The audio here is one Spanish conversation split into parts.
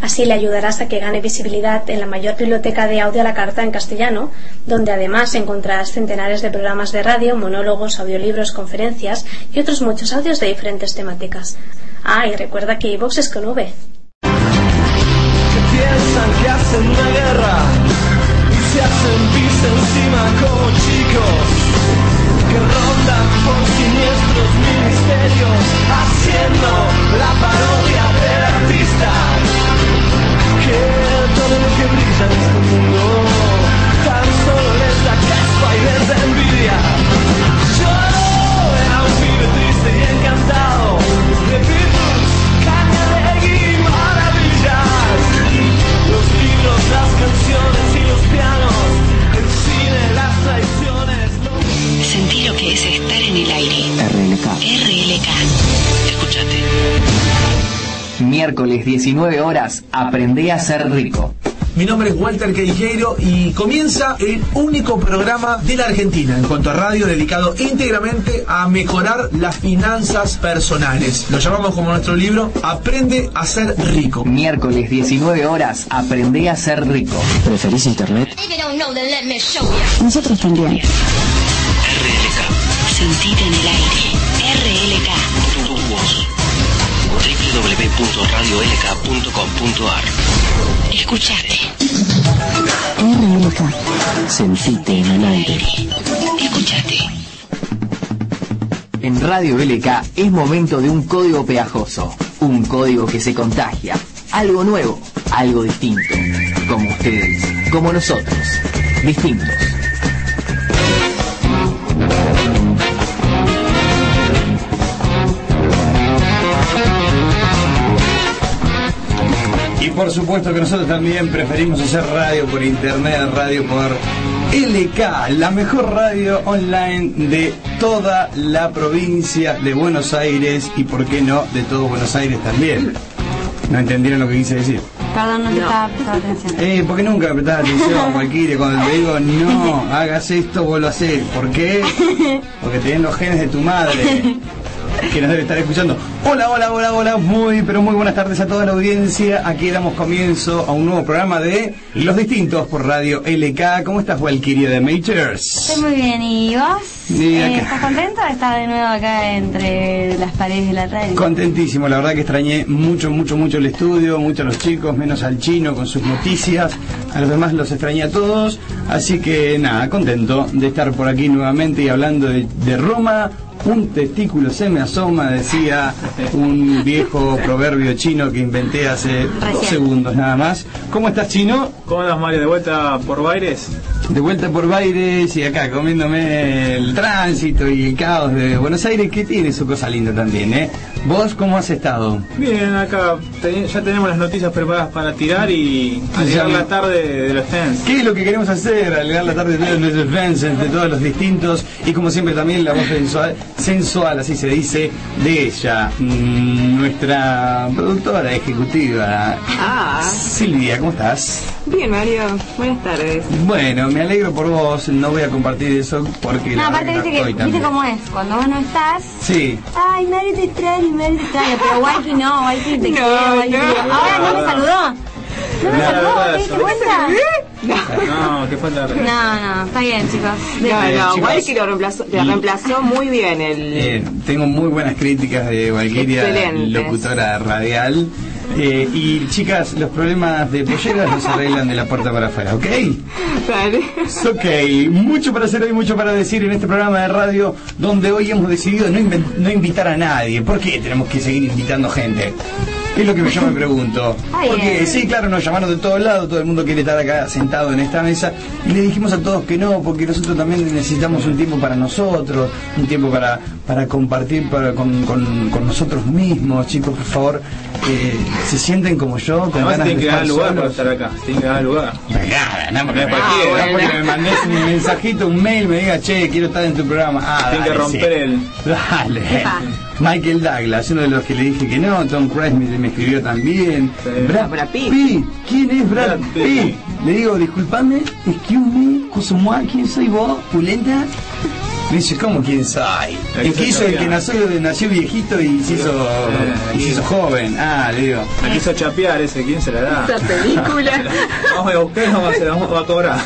Así le ayudarás a que gane visibilidad en la mayor biblioteca de audio a la carta en castellano, donde además encontrarás centenares de programas de radio, monólogos, audiolibros, conferencias y otros muchos audios de diferentes temáticas. Ah, y recuerda que iVox es con V. lo que brilla en este mundo tan solo les da caspa y les da envidia yo era un pibe triste y encantado de Beatles, caña de maravillas los libros, las canciones y los pianos, el cine, las traiciones, los... Sentí lo que es estar en el aire. RLK. RLK. Escúchate. Miércoles 19 horas, aprendé a ser rico. Mi nombre es Walter Queijeiro y comienza el único programa de la Argentina en cuanto a radio dedicado íntegramente a mejorar las finanzas personales. Lo llamamos como nuestro libro Aprende a ser rico. Miércoles 19 horas, aprendé a ser rico. ¿Preferís internet? Nosotros también. RLK. Sentite en el aire. www.radiolk.com.ar Escuchate. RLK. Sentite en el aire. Escuchate. En Radio LK es momento de un código pegajoso, un código que se contagia, algo nuevo, algo distinto, como ustedes, como nosotros, distintos. Por supuesto que nosotros también preferimos hacer radio por internet, radio por LK, la mejor radio online de toda la provincia de Buenos Aires y por qué no de todo Buenos Aires también. ¿No entendieron lo que quise decir? Perdón, no te estaba prestando atención. Eh, porque nunca prestás atención, Valkyrie, cuando te digo no, hagas esto, vos lo hacés. ¿Por qué? Porque tenés los genes de tu madre. Que nos debe estar escuchando. Hola, hola, hola, hola. Muy, pero muy buenas tardes a toda la audiencia. Aquí damos comienzo a un nuevo programa de Los Distintos por Radio LK. ¿Cómo estás, Valkyrie de Majors? Estoy muy bien, ¿y vos? Eh. ¿Estás contento de estar de nuevo acá entre las paredes de la radio? Contentísimo, la verdad que extrañé mucho, mucho, mucho el estudio, mucho a los chicos, menos al chino con sus noticias, a los demás los extrañé a todos, así que nada, contento de estar por aquí nuevamente y hablando de, de Roma. Un testículo se me asoma, decía un viejo proverbio chino que inventé hace dos segundos nada más. ¿Cómo estás, chino? ¿Cómo andas, Mario? ¿De vuelta por Baires? De vuelta por Baires y acá comiéndome el tránsito y el caos de Buenos Aires, que tiene su cosa linda también, ¿eh? ¿Vos cómo has estado? Bien, acá te- ya tenemos las noticias preparadas para tirar y alegar la tarde de los fans. ¿Qué es lo que queremos hacer? Alegar la tarde de nuestros fans, entre todos los distintos y como siempre también la voz sensual, sensual así se dice, de ella, mm, nuestra productora ejecutiva, Ah, Silvia, ¿cómo estás? bien Mario, buenas tardes. Bueno, me alegro por vos, no voy a compartir eso porque No, la aparte viste, no que, viste cómo es, cuando vos no estás... Sí, Ay, Mario te extraño, Extraño, pero Waiki no, Waiki te No, quiero, Waiki no. Ahora no me saludó. ¿No me No, saludó? no, ¿Te no, diste no. cuenta? No, que falta de No, no, está bien, chicos. De- No, no, chicos. Walkie lo reemplazó, lo reemplazó muy bien el... Eh, tengo muy buenas críticas de Valkyria, locutora radial. Eh, y chicas, los problemas de polleras los arreglan de la puerta para afuera, ¿ok? Vale. Ok, mucho para hacer hoy, mucho para decir en este programa de radio, donde hoy hemos decidido no, no invitar a nadie. ¿Por qué tenemos que seguir invitando gente? Es lo que yo me pregunto. Porque sí, claro, nos llamaron de todos lados, todo el mundo quiere estar acá sentado en esta mesa y le dijimos a todos que no, porque nosotros también necesitamos un tiempo para nosotros, un tiempo para, para compartir para, con, con- con nosotros mismos, chicos, por favor, eh, se sienten como yo, con Además ganas tienen de que dar estar lugar para estar acá. Tienen que dar lugar. Nada, no, porque, Ah, cualquiera, porque me mandes un mensajito, un mail, me diga, che, quiero estar en tu programa. Ah, Tienen que romper sí. el. Dale. Michael Douglas, uno de los que le dije que no, Tom Cruise me, me escribió también. Sí. Brad, Brad Pitt. Pitt. ¿Quién es Brad, Brad Pitt? Pitt. Le digo, disculpame, excuse me, Kusumua, ¿quién soy vos? ¿Pulenta? Me dice, ¿cómo quién soy? El que hizo el que nació, nació viejito y se hizo, Eh, y se hizo joven. Ah, le digo. Me quiso chapear ese, ¿quién se la da? Esa película. Vamos a buscar, vamos a, vamos a cobrar.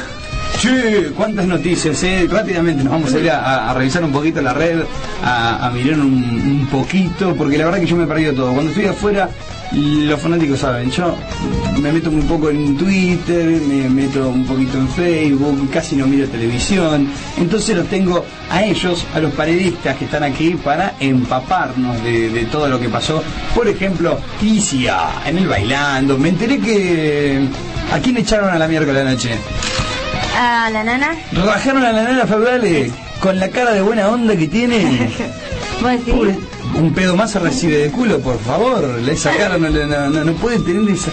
Che, cuántas noticias, eh. Rápidamente nos vamos a ir a, revisar un poquito la red, a, mirar un, un poquito, porque la verdad que yo me he perdido todo. Cuando estoy afuera, los fanáticos saben, yo me meto un poco en Twitter, me meto un poquito en Facebook, casi no miro televisión. Entonces los tengo a ellos, a los periodistas que están aquí para empaparnos de, todo lo que pasó. Por ejemplo, Ticia, en el bailando. Me enteré que... ¿A quién echaron a la miércoles anoche? a la nana. Rajaron a la nana Feudales con la cara de buena onda que tiene. un pedo más se recibe de culo, por favor. Le sacaron, no, no, no pueden tener esa...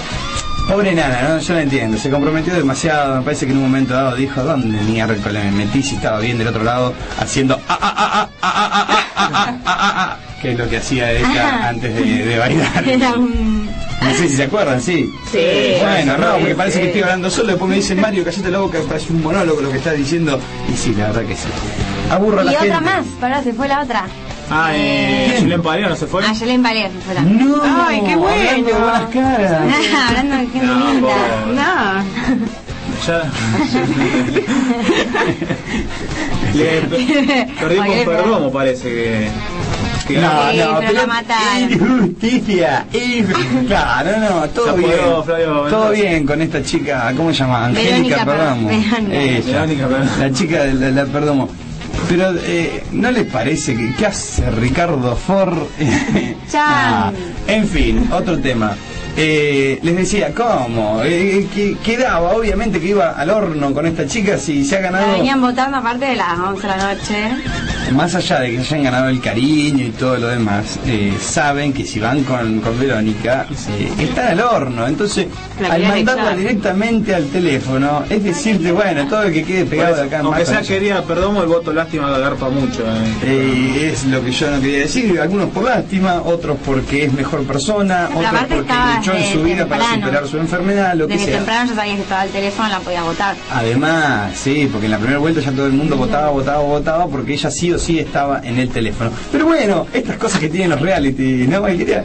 Pobre nana, ¿no? yo no entiendo. Se comprometió demasiado. Me parece que en un momento dado dijo: ¿Dónde miércoles me metí si estaba bien del otro lado haciendo. que es lo que hacía ella antes de, bailar. No sé si se acuerdan, sí. Sí. Bueno, no, porque parece sí. que estoy hablando solo. Después me dicen, Mario, cállate la boca, parece un monólogo lo que estás diciendo. Y sí, la verdad que sí. Aburro a Y la otra gente. más, pará, se fue la otra. Ah, eh. ¿Quién? Julián Pariano se fue. Ah, Yelén Valera se fue la No, Ay, qué bueno. hablando de buenas caras. Hablando de gente No, linda. pobre. No. Ya. Le pe- perdí con Oye, Perdomo, parece que. No, Sí, no, pero la mataron. Injusticia. inju- Claro, no, todo bien. Flavio, todo bien con esta chica, ¿cómo se llama? Angélica Verónica Perdomo. Ella, Verónica Perdomo. la chica de la, la Perdomo. Pero, eh, ¿no les parece que qué hace Ricardo Ford? Chan. Ah, en fin, otro tema. Eh, les decía, ¿cómo? Eh, que, quedaba, obviamente, que iba al horno con esta chica si se ha La ganado. venían votando aparte de las 11 de la noche. Más allá de que se hayan ganado el cariño y todo lo demás, eh, saben que si van con, con Verónica, eh, están al horno. Entonces, La al mandarla echar. directamente al teléfono, es decirte, bueno, todo el que quede pegado de acá en Aunque sea quería Perdomo, el voto lástima agarpa mucho. eh. Eh, es lo que yo no quería decir, algunos por lástima, otros porque es mejor persona, otros porque estaba luchó en su vida para temprano. superar su enfermedad, lo que Desde sea. temprano ya sabías que estaba el teléfono, la podías votar. Además, sí, porque en la primera vuelta ya todo el mundo votaba, votaba, votaba, porque ella sí o sí estaba en el teléfono. Pero bueno, estas cosas que tienen los reality, ¿no, Valkyria?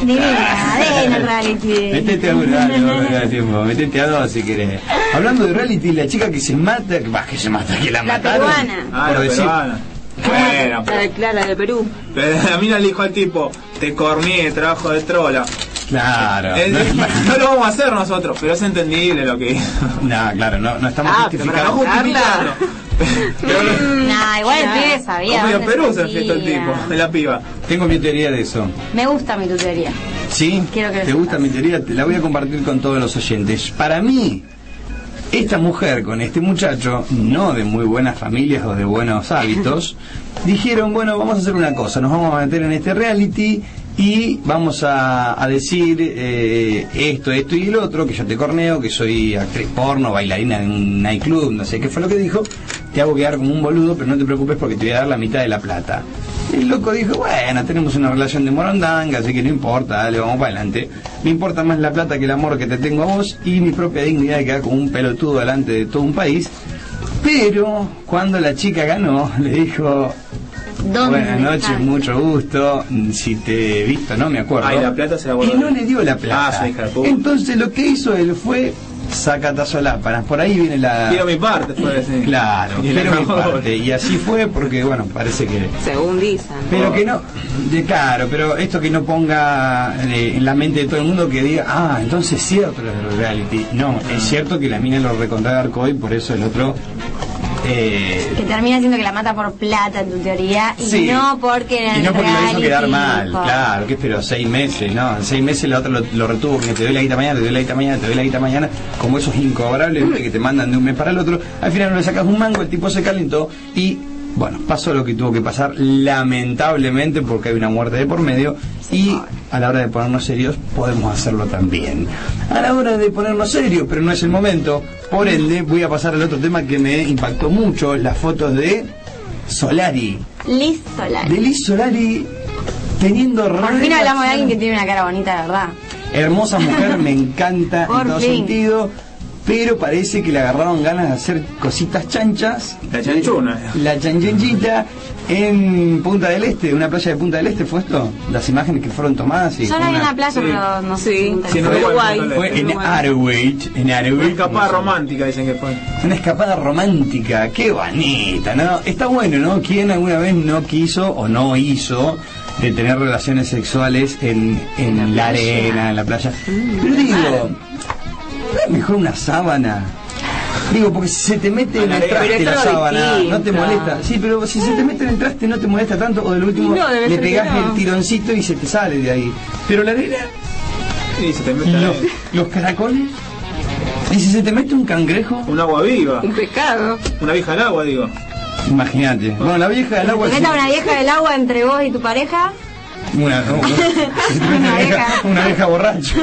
Divina, divina el reality. Metete a uno, dale, no me da tiempo, metete a dos si querés. Hablando de reality, la chica que se mata, que, bah, que se mata, que la, La mataron. peruana. Ah, por la decir, peruana. Bueno, La de Clara de Perú. pero la mina le dijo al tipo, te corné, trabajo de trola. Claro. No, no lo vamos a hacer nosotros, pero es entendible lo que hizo. no, claro, no, no estamos Ah, pero para No justificando. Pero Nah, igual el pibe sabía. Como Perú se enfiestó el tipo, de la piba. Tengo mi teoría de eso. Me gusta mi tutoría. ¿Sí? Quiero que ¿Te gusta sepas. mi teoría? Te la voy a compartir con todos los oyentes. Para mí, esta mujer con este muchacho, no de muy buenas familias o de buenos hábitos, dijeron, bueno, vamos a hacer una cosa, nos vamos a meter en este reality y vamos a, a decir eh, esto, esto y el otro, que yo te corneo, que soy actriz porno, bailarina en un nightclub, no sé qué fue lo que dijo, te hago quedar como un boludo, pero no te preocupes porque te voy a dar la mitad de la plata. El loco dijo, bueno, tenemos una relación de morondanga, así que no importa, dale, vamos para adelante. Me importa más la plata que el amor que te tengo a vos y mi propia dignidad de quedar como un pelotudo delante de todo un país. Pero cuando la chica ganó, le dijo, ¿Dónde buenas noches, mucho gusto, si te he visto, no me acuerdo. Ay, la plata se la y no le dio la plata. Ah, hija de puta. Entonces lo que hizo él fue sacatazo lámparas. Por ahí viene la... Quiero mi parte, fue decir. Claro, quiero mi parte. Y así fue porque, bueno, parece que... Según dicen. Pero que no, de claro, pero esto que no ponga eh, en la mente de todo el mundo que diga, ah, entonces es cierto lo del reality. No, es cierto que la mina lo recontra garcó y por eso el otro Eh, Que termina siendo que la mata por plata en tu teoría y Sí. no porque en el y no porque lo hizo quedar mal, por- claro, que esperó seis meses, ¿no? En seis meses la otra lo, lo retuvo, que te doy la guita mañana, te doy la guita mañana, te doy la guita mañana, como esos incobrables que te mandan de un mes para el otro, al final no le sacas un mango, el tipo se calentó y bueno, pasó lo que tuvo que pasar, lamentablemente, porque hay una muerte de por medio, y a la hora de ponernos serios podemos hacerlo también. A la hora de ponernos serios, pero no es el momento, por ende voy a pasar al otro tema que me impactó mucho, las fotos de Solari. Liz Solari. De Liz Solari teniendo Por fin hablamos de alguien que tiene una cara bonita, de verdad. Hermosa mujer, me encanta Por en todo fin. sentido. Pero parece que le agarraron ganas de hacer cositas chanchas. La chanchuna. La chanchenchita en Punta del Este, una playa de Punta del Este, ¿fue esto? Las imágenes que fueron tomadas. y la vi en una- la playa, sí. pero no sé. Sí, si Sí, no fue, Uruguay. fue en. Arwich, en Una Arwich. escapada romántica dicen que fue. Una escapada romántica, qué bonita, ¿no? Está bueno, ¿no? ¿Quién alguna vez no quiso o no hizo de tener relaciones sexuales en, en la, arena, en la playa? Pero digo, ¿no es mejor una sábana? Digo, porque si se te mete en el traste la sábana, no te molesta. Sí, pero si se te mete en el traste no te molesta tanto, o del último no, le pegás no. el tironcito y se te sale de ahí. Pero la arena, Y se te mete los, caracoles, y si se te mete un cangrejo, un agua viva. Un pecado. Una vieja al agua, digo. imagínate. Bueno, la vieja del agua... ¿Te sí- meta una vieja del agua entre vos y tu pareja? Una, una, una vieja, una vieja borracha.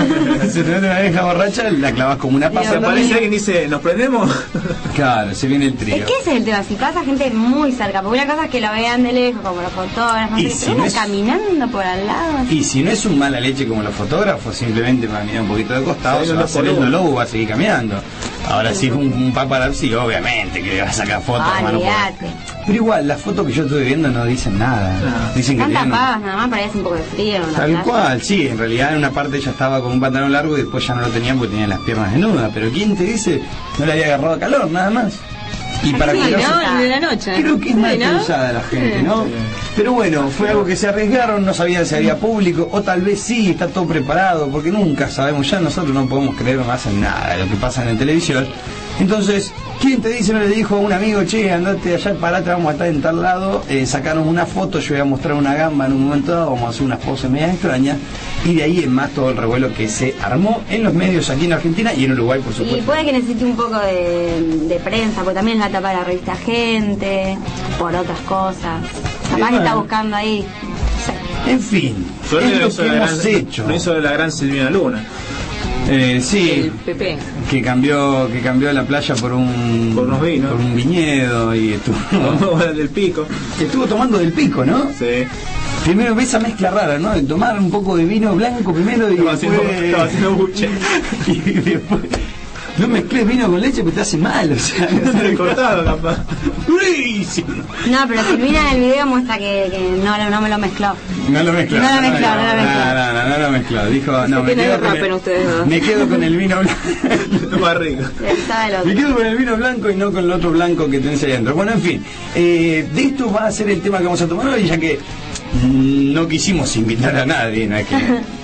Se te mete una vieja borracha, la clavas como una Se pasa. aparece alguien y dice, ¿nos prendemos? Claro, se viene el Es trío. que ese es el tema, si pasa gente muy cerca, porque una cosa es que lo vean de lejos, como los fotógrafos, Y no sé, si pero no es- caminando por al lado. así. Y si no es un mala leche como los fotógrafos, simplemente va a mirar un poquito de costado, Sí, se no va a hacer el lobo, va a seguir caminando. Ahora si es un, un paparazzi, obviamente que le va a sacar fotos, Ah, hermano. Pero igual, las fotos que yo estuve viendo no dicen nada. No. Dicen que Están tenían- tapadas nada más, parece un poco de frío. la Tal cual, sí, en realidad en una parte ella estaba con un pantalón largo y después ya no lo tenía porque tenía las piernas desnudas. Pero ¿quién te dice? No le había agarrado calor, nada más. Y para Sí, cuidarse- ¿no? De la noche. Creo que es más Sí, ¿no? pensada la gente, ¿no? Sí. Pero bueno, fue algo que se arriesgaron, no sabían si había público, o tal vez sí, está todo preparado, porque nunca sabemos, ya nosotros no podemos creer más en nada de lo que pasa en televisión. Entonces, ¿quién te dice, no le dijo a un amigo, che, andate allá, parate, vamos a estar en tal lado, eh, sacaron una foto, yo voy a mostrar una gamba en un momento dado, vamos a hacer unas poses medias extrañas, y de ahí en más todo el revuelo que se armó en los medios aquí en Argentina y en Uruguay, por Y supuesto. puede que necesite un poco de, de prensa, porque también es la tapa de la revista Gente, por otras cosas. Capaz que está buscando ahí. En fin, es lo que hemos gran- hecho. No hizo de la gran Silvina Luna. Eh, sí, El PP. que cambió que cambió la playa por un Por unos vinos. por un viñedo y estuvo del pico. estuvo tomando del pico no Sí. primero esa mezcla rara no de tomar un poco de vino blanco primero y Estaba después haciendo, estaba haciendo buche. y después no mezcles vino con leche porque te hace mal o sea te le cortado, capaz. Durísimo. No, pero Silvina en el video muestra que, que no, no me lo mezcló. No lo mezcló. No lo mezcló, no lo mezcló. No, no, no, no lo mezcló. Dijo, no, me quedo, con el, ustedes dos. me quedo con el vino blanco. Más rico. Estaba el otro. Me quedo con el vino blanco y no con el otro blanco que tenés ahí adentro. Bueno, en fin, eh, de esto va a ser el tema que vamos a tomar hoy, ya que no quisimos invitar a nadie, no es que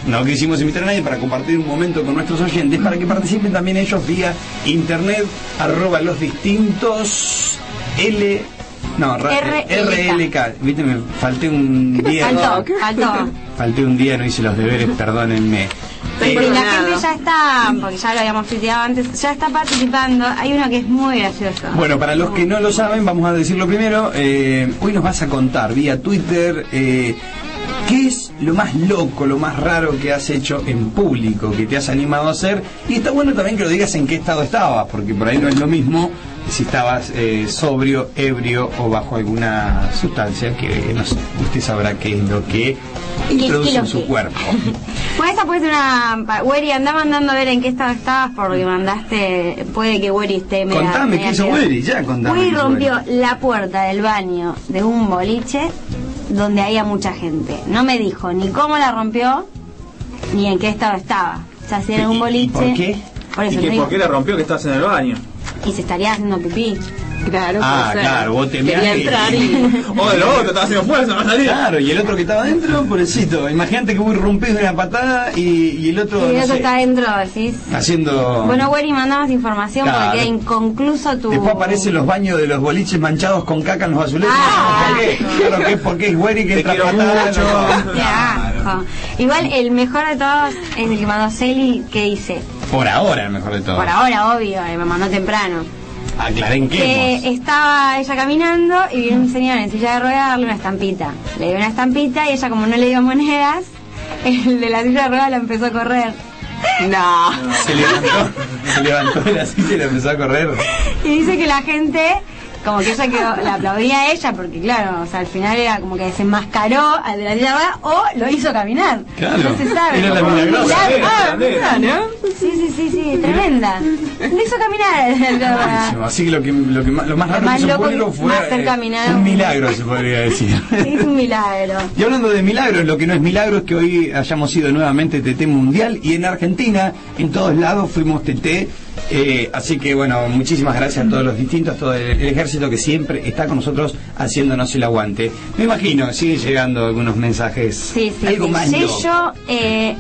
no quisimos invitar a nadie para compartir un momento con nuestros oyentes, para que participen también ellos vía internet, arroba los distintos L. No, RLK. RLK. Viste, me falté un día. Faltó, faltó. Falté un día, no hice los deberes, perdónenme. Y la gente ya está, porque ya lo habíamos tuiteado antes, ya está participando. Hay uno que es muy gracioso. Bueno, para los que no lo saben, vamos a decirlo primero. eh, hoy nos vas a contar vía Twitter eh, qué es lo más loco, lo más raro que has hecho en público, que te has animado a hacer. Y está bueno también que lo digas en qué estado estabas, porque por ahí no es lo mismo si estabas eh, sobrio, ebrio o bajo alguna sustancia que no sé, usted sabrá qué es lo que introduce qué en su cuerpo. Bueno, esa puede ser una... Weri, anda mandando a ver en qué estado estabas porque mandaste... Puede que Weri esté... Contame qué hizo. Weri, ya contame. Hizo rompió la puerta del baño de un boliche donde había mucha gente. No me dijo ni cómo la rompió ni en qué estado estaba. O sea, si era un ¿Y- y boliche... por qué? Por ¿Y eso que, te por qué la rompió que estabas en el baño? Y se estaría haciendo pipí. Claro, Ah, claro, vos te Quería y- entrar y... O el otro estaba haciendo fuerza, no salía. Claro, y el otro que estaba adentro, pobrecito. Imagínate que vos de una patada y, y el otro, Y el no otro sé, está adentro, decís. haciendo... Bueno, Güeri, mandamos información Claro. porque queda inconcluso tu... Después aparecen los baños de los boliches manchados con caca en los azulejos. Ah. ¿Por qué? Claro que es porque es güey que entra patada. mucho. no. Asco. Igual el mejor de todos es el que mandó Celi, que dice, Por ahora, el mejor de todo. por ahora, obvio, eh, me mandó temprano, Aclaren qué. que estaba ella caminando y vino un señor en silla de ruedas a darle una estampita. Le dio una estampita y ella como no le dio monedas, el de la silla de ruedas la empezó a correr. No. Se levantó, se levantó de la silla y le empezó a correr. Y dice que la gente, como que ella quedó, la aplaudía a ella, porque claro, o sea, al final era como que desenmascaró al de la ruedas o lo hizo caminar. Claro. No se sabe. Era la milagrosa. Ah, ¿no? Sí, sí, sí, sí, tremenda. Lo hizo caminar. Así que lo, que, lo, que más, lo más raro más que loco fue hacer eh, un milagro, se podría decir. Es un milagro. Y hablando de milagros, lo que no es milagro es que hoy hayamos sido nuevamente TT Mundial y en Argentina, en todos lados fuimos TT. Eh, así que bueno, muchísimas gracias a todos los distintos, todo el, el ejército que siempre está con nosotros haciéndonos el aguante. Me imagino, siguen llegando algunos mensajes. Sí, sí, algo sí. más. Sello, eh,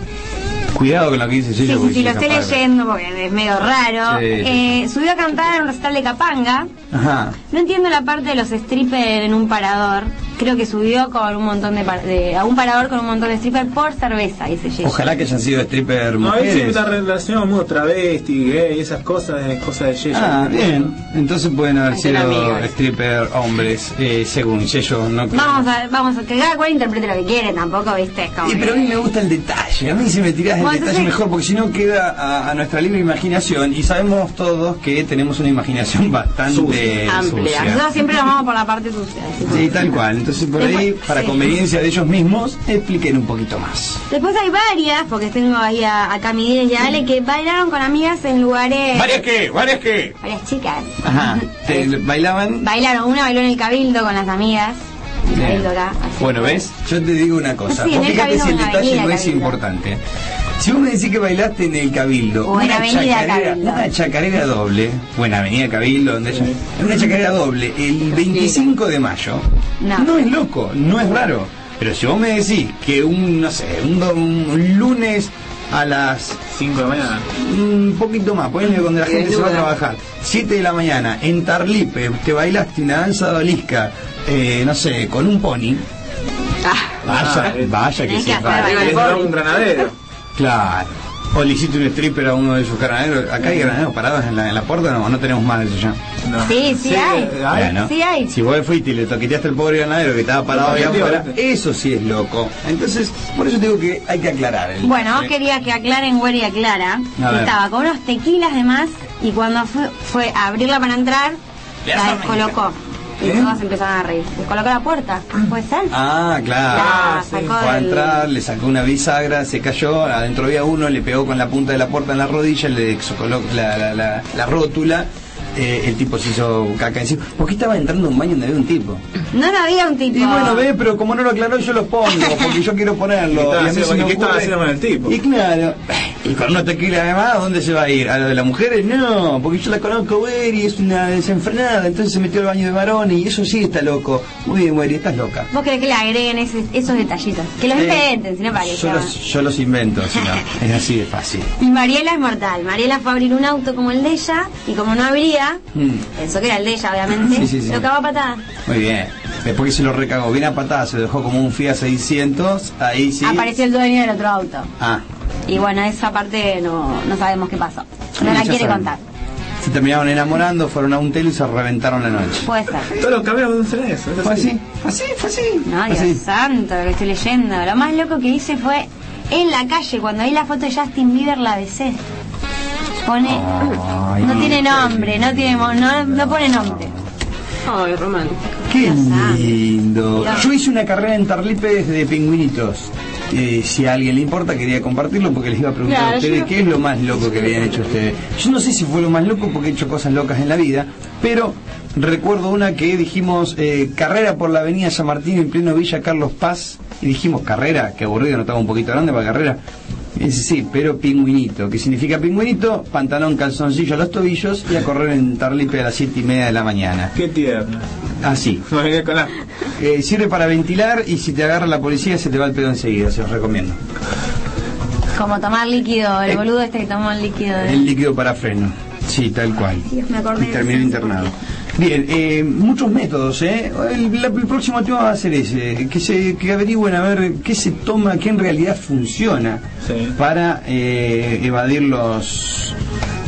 Cuidado con lo que dice Sello. sí, sí, lo estoy leyendo porque es medio raro. Sí. Eh, subió a cantar en un recital de Capanga. Ajá. No entiendo la parte de los strippers en un parador. Creo que subió con un montón de, par- de- a un parador con un montón de strippers por cerveza, dice Yeyo. Ojalá que hayan sido stripper No, mujeres. está relacionado con travesti, gay, esas cosas, cosas de Yeyo. Ah, bien. Entonces pueden haber sido amigas. stripper hombres, eh, según Sello. No creo. Vamos a, vamos a que cada cual interprete lo que quiere, tampoco, viste, es como Y pero a mí me gusta el detalle, a mí si me tirás el detalle mejor, porque si no queda a, a nuestra libre imaginación y sabemos todos que tenemos una imaginación bastante Sucia. Amplia. sucia. Nosotros siempre nos vamos por la parte sucia. Sí, tal cual. Entonces por ahí, para sí. conveniencia de ellos mismos, expliquen un poquito más. Después hay varias, porque tengo ahí a, a Cami y a Ale, que bailaron con amigas en lugares... qué? ¿Varias qué? Varias chicas. Ajá. ¿Te- ¿Bailaban? Bailaron, una bailó en el Cabildo con las amigas. Acá. Bueno, ¿ves? Yo te digo una cosa. Sí, Vos fíjate si el detalle no es importante. Si vos me decís que bailaste en el Cabildo, O en una Avenida chacarera, Cabildo. una chacarera doble, o en Avenida Cabildo, donde ella, una chacarera doble, el 25 de mayo, No. es loco, no es raro. Pero si vos me decís que un, no sé, un, un lunes a las 5 de la mañana. un poquito más, ponele cuando la gente se va a trabajar, 7 de la mañana, en Tarlipe, te bailaste una danza dolisca, eh, no sé, con un pony, vaya, vaya que Tenés sí, que hacer vaya. Es un granadero. Claro. O le hiciste un stripper a uno de sus granaderos. Acá hay granaderos parados en la, en la puerta, no, no tenemos más de eso ya. No. Sí, sí, hay. Bueno, Sí hay. Si vos fuiste y le toqueteaste al pobre granadero que estaba parado No, afuera, eso sí es loco. Entonces, por eso digo que hay que aclarar. el- Bueno, vos quería que aclaren Güey y Clara. A que ver. Estaba con unos tequilas de más y cuando fue, fue a abrirla para entrar, Le la descolocó. Y ¿Eh? todos empezaron a reír. Descolocó la puerta. ¿Puede ser? Ah, claro. Ah, sacó Fue a del- entrar, le sacó una bisagra, se cayó, adentro había uno, le pegó con la punta de la puerta en la rodilla, le colocó la, la, la, la rótula, eh, el tipo se hizo caca encima. ¿Por qué estaba entrando a un baño donde había un tipo? No, no había un tipo. Y bueno, ve, pero como no lo aclaró, yo lo pongo, porque yo quiero ponerlo. ¿Qué estaba Y haciendo- y qué estaba haciendo con el tipo? Y claro, y con una tequila además, ¿a dónde se va a ir? ¿A lo de las mujeres? No, porque yo la conozco, güey, y es una desenfrenada, entonces se metió al baño de varones, y eso sí está loco. Muy bien, güey, estás loca. Vos querés que le agreguen ese- esos detallitos. Que los Eh, inventen, si no para que Yo los, yo los invento, si no, es así de fácil. Y Mariela es mortal. Mariela fue a abrir un auto como el de ella y como no abría, Mm, pensó que era el de ella, obviamente, Sí, sí, sí. lo cagó a patada. muy bien. Después que se lo recagó bien a patadas, se dejó como un Fiat 600, ahí sí. Apareció el dueño del otro auto. Ah, Y bueno, esa parte no, no sabemos qué pasó. No la quiere saben. contar. se terminaron enamorando, fueron a un telo y se reventaron la noche. Puede ser. Todos los caminos hacen eso. es Fue así. así, fue así, fue así. No, Dios así. santo, lo que estoy leyendo. Lo más loco que hice fue en la calle, cuando vi la foto de Justin Bieber la besé. Pone. Ay, no tiene nombre, no tiene no, no pone nombre. Ay, romántico. Qué lindo. Yo hice una carrera en Tarlipes de pingüinitos. Eh, si a alguien le importa, quería compartirlo porque les iba a preguntar Claro, a ustedes qué es lo más loco que habían hecho ustedes. Yo no sé si fue lo más loco porque he hecho cosas locas en la vida, pero recuerdo una que dijimos eh, carrera por la avenida San Martín en pleno Villa Carlos Paz. Y dijimos carrera, que aburrido, no estaba un poquito grande para carrera. Sí, pero pingüinito. ¿Qué significa pingüinito? Pantalón, calzoncillo a los tobillos y a correr en Tarlipe a las siete y media de la mañana. Qué tierno. Así. No me con la... Eh, sirve para ventilar y si te agarra la policía se te va el pedo enseguida, se los recomiendo. Como tomar líquido, el boludo este que tomó el líquido. de- El líquido para freno. Sí, tal cual. Dios, me acordé Y terminó internado. Bien, eh, muchos métodos, ¿eh? El, la- el próximo tema va a ser ese, que se que averigüen a ver qué se toma, qué en realidad funciona Sí. para eh, evadir los...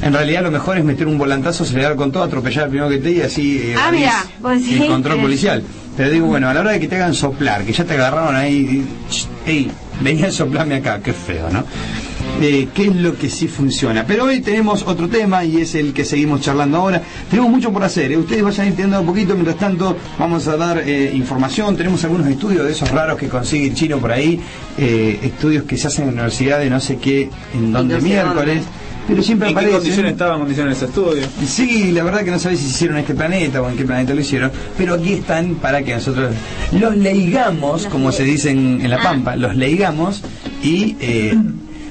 En realidad lo mejor es meter un volantazo, acelerar con todo, atropellar al primero que te y así eh, Ah, mira, el sí. control policial. Pero digo, bueno, a la hora de que te hagan soplar, que ya te agarraron ahí, ey, venía a soplarme acá, qué feo, ¿no? Eh, qué es lo que sí funciona. Pero hoy tenemos otro tema y es el que seguimos charlando ahora. Tenemos mucho por hacer, ¿eh? ustedes vayan entendiendo un poquito, mientras tanto vamos a dar eh, información, tenemos algunos estudios de esos raros que consigue el chino por ahí, eh, estudios que se hacen en la universidad de no sé qué, en donde miércoles, pero siempre ¿En qué aparecen. condiciones estaban condiciones ese estudio? Sí, la verdad que no sabéis si se hicieron en este planeta o en qué planeta lo hicieron, pero aquí están para que nosotros los leigamos, como se dice en, en La Pampa, los leigamos y eh,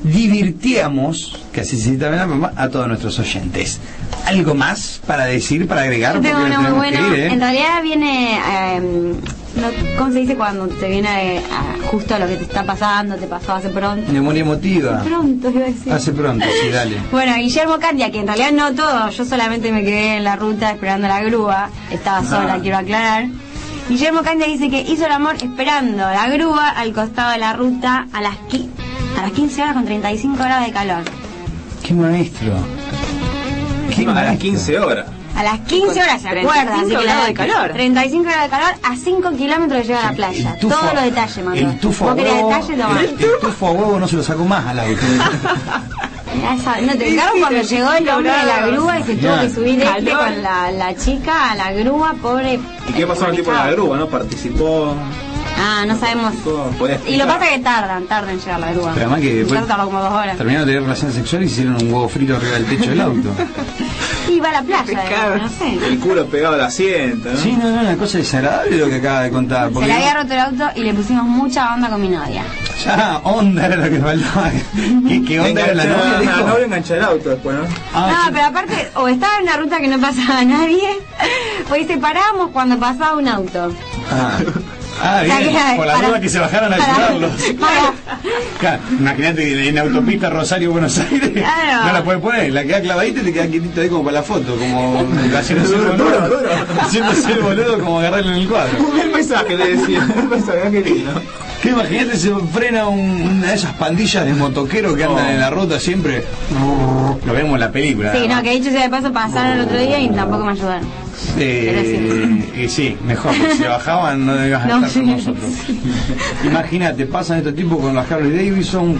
divirtiamos, que así se Pampa, a todos nuestros oyentes. ¿Algo más para decir, para agregar? Yo tengo Porque uno muy bueno. ir, ¿eh? En realidad viene. eh, no- ¿Cómo se dice cuando te viene eh, a- justo lo que te está pasando? Te pasó hace pronto. Memoria emotiva. Pronto, iba a decir. Hace pronto, sí, dale. Bueno, Guillermo Candia, que en realidad no todo, yo solamente me quedé en la ruta esperando la grúa, estaba sola, quiero aclarar. Guillermo Candia dice que hizo el amor esperando la grúa al costado de la ruta a las, qui- a las 15 horas con 35 grados de calor. ¡Qué maestro! ¡Qué A las maestro! 15 horas. A las 15 horas, ¿se 35 acuerdan? Así que la- grados de calor. 35 grados de calor a 5 kilómetros de llegar a la playa. Tufo- Todos los detalles, mandó. El tufo a ¿Vos querés huevo, detalles? Tomá. el, el tufo a huevo no se lo sacó más al auto. No, te encargo cuando llegó el hombre de la grúa y se tuvo que subir este con la, la chica a la grúa, pobre. ¿Y qué pasó con el tipo de la grúa, no? Participó. Ah, no sabemos. Y lo explicar. pasa que tardan, tardan en llegar la grúa. Pero además que después como dos horas. terminaron de tener relaciones sexuales y hicieron un huevo frito arriba del techo del auto. Y va a la playa, Pecado. no sé. El culo pegado al asiento, ¿no? Sí, no, no, una cosa desagradable lo que acaba de contar. Se le había roto el auto y le pusimos mucha onda con mi novia. ya onda era lo que faltaba. ¿Qué, qué onda era la novia? La novia engancha el auto después, ¿no? Ah, no, pero aparte, o estaba en una ruta que no pasaba a nadie, o y separábamos cuando pasaba un auto. Ah, Ah, bien, que- por la para- duda que se bajaran a para- ayudarlos. para- Claro, imagínate que en autopista Rosario-Buenos Aires Claro. no la puedes poner, la queda clavadita y te queda quietito ahí como para la foto, como haciéndose el boludo, duro. haciéndose el boludo como agarrarlo en el cuadro. El mensaje le decía, el mensaje, lindo. Que imagínate se frena un- una de esas pandillas de motoqueros que andan en la ruta siempre. Lo vemos en la película. Sí, además. no, que dicho sea de paso pasaron el otro día y tampoco me ayudaron. Eh, y sí, mejor, porque si bajaban no debías No, estar sí, con nosotros. Imagínate, pasan estos tipos con las Harley Davidson,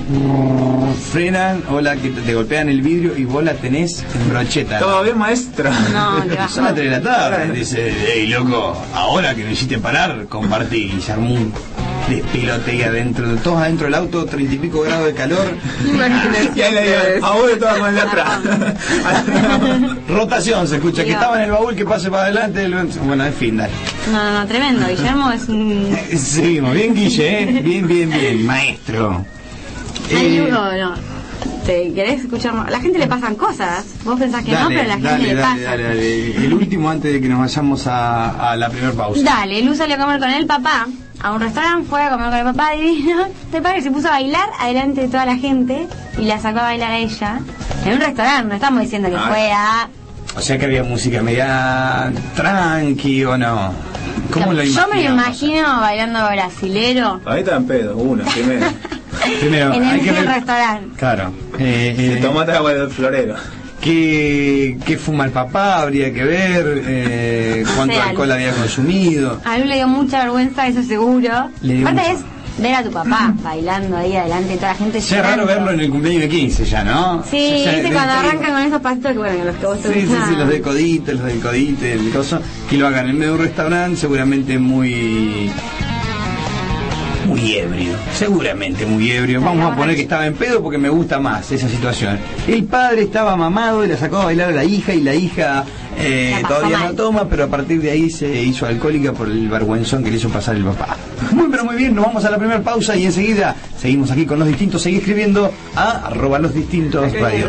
frenan, hola, que te, te golpean el vidrio y vos la tenés en brocheta. ¿Todo bien, maestro? No, te Son las 3 de la tarde, dice, hey loco, ahora que me hiciste parar, compartí y se armó un despelote ahí adentro, todos adentro del auto, treinta y pico grados de calor, Y ahí digo, ahora estaba con el de atrás. rotación se escucha, que estaba en el baúl, que pase para adelante, el- bueno, en fin, dale. No, no, no, tremendo. Guillermo es un... Seguimos, bien Guille, ¿eh? bien, bien, bien, maestro. Hay Eh, no. ¿Te querés escuchar más? A la gente le pasan cosas. Vos pensás que no, dale, pero a la gente dale, le dale, pasa. dale, dale. El último antes de que nos vayamos a, a la primera pausa. Dale, Lu salió a comer con el papá a un restaurante, fue a comer con el papá divino. Te parece, se puso a bailar adelante de toda la gente y la sacó a bailar a ella. En un restaurante, no estamos diciendo que Ah. fue a... O sea que había música media tranqui o no. ¿Cómo lo Yo me lo imagino bailando brasilero Ahí está en pedo, uno, primero. Primero, en hay el que ver. restaurante. Claro. Eh, eh, Tomate agua del florero. ¿Qué, qué fuma el papá? Habría que ver. eh, cuánto alcohol había consumido. A Lu le dio mucha vergüenza, eso seguro. Aparte es ver a tu papá bailando ahí adelante de toda la gente. Ya es raro verlo en el cumpleaños de 15 ya, ¿no? Sí, Ya- de- cuando de- arrancan con esos pasitos que bueno, los que vos Sí, sí, sí, los del codite, los del codite, el coso, que lo hagan en medio de un restaurante, seguramente muy muy ebrio, seguramente muy ebrio. Vamos a poner que estaba en pedo porque me gusta más esa situación. El padre estaba mamado y la sacó a bailar a la hija y la hija eh, La todavía mal. no toma, pero a partir de ahí se hizo alcohólica por el vergüenzón que le hizo pasar el papá. Muy pero muy bien, nos vamos a la primera pausa y enseguida seguimos aquí con los distintos. Seguí escribiendo a arroba los distintos radio.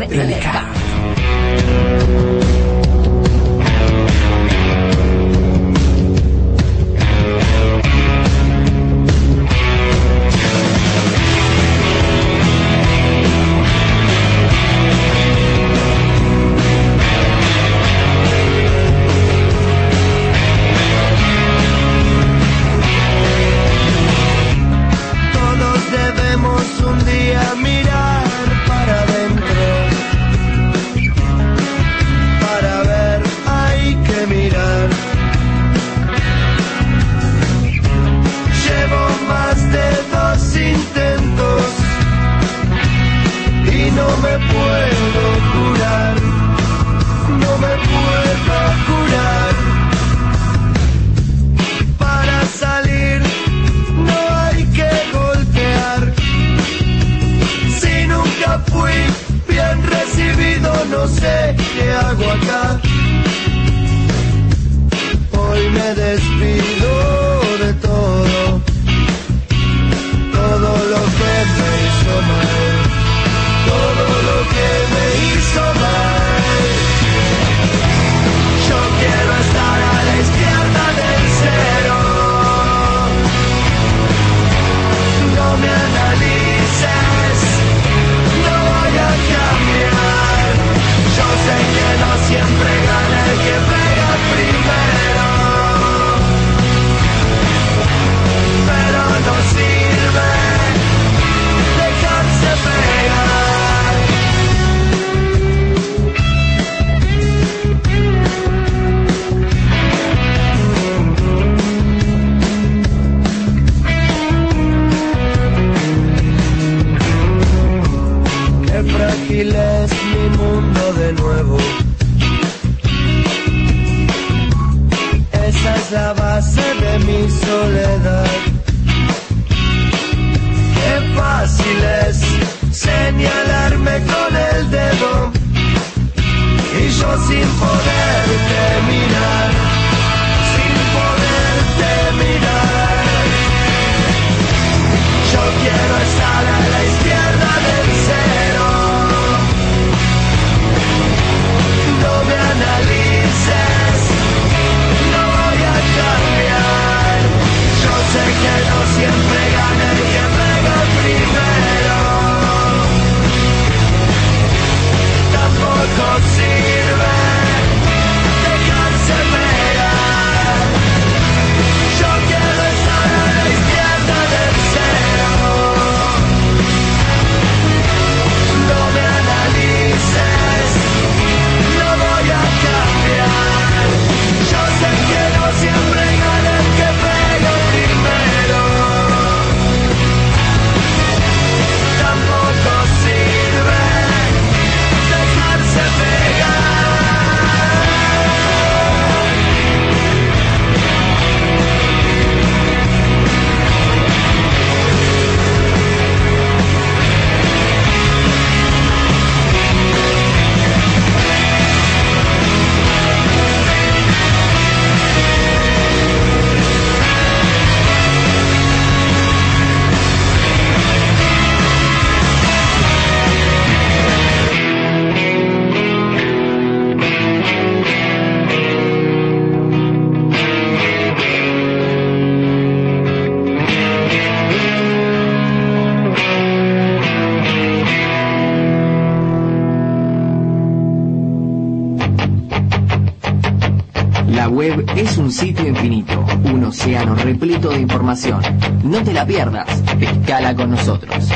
Información. No te la pierdas, pescala con nosotros.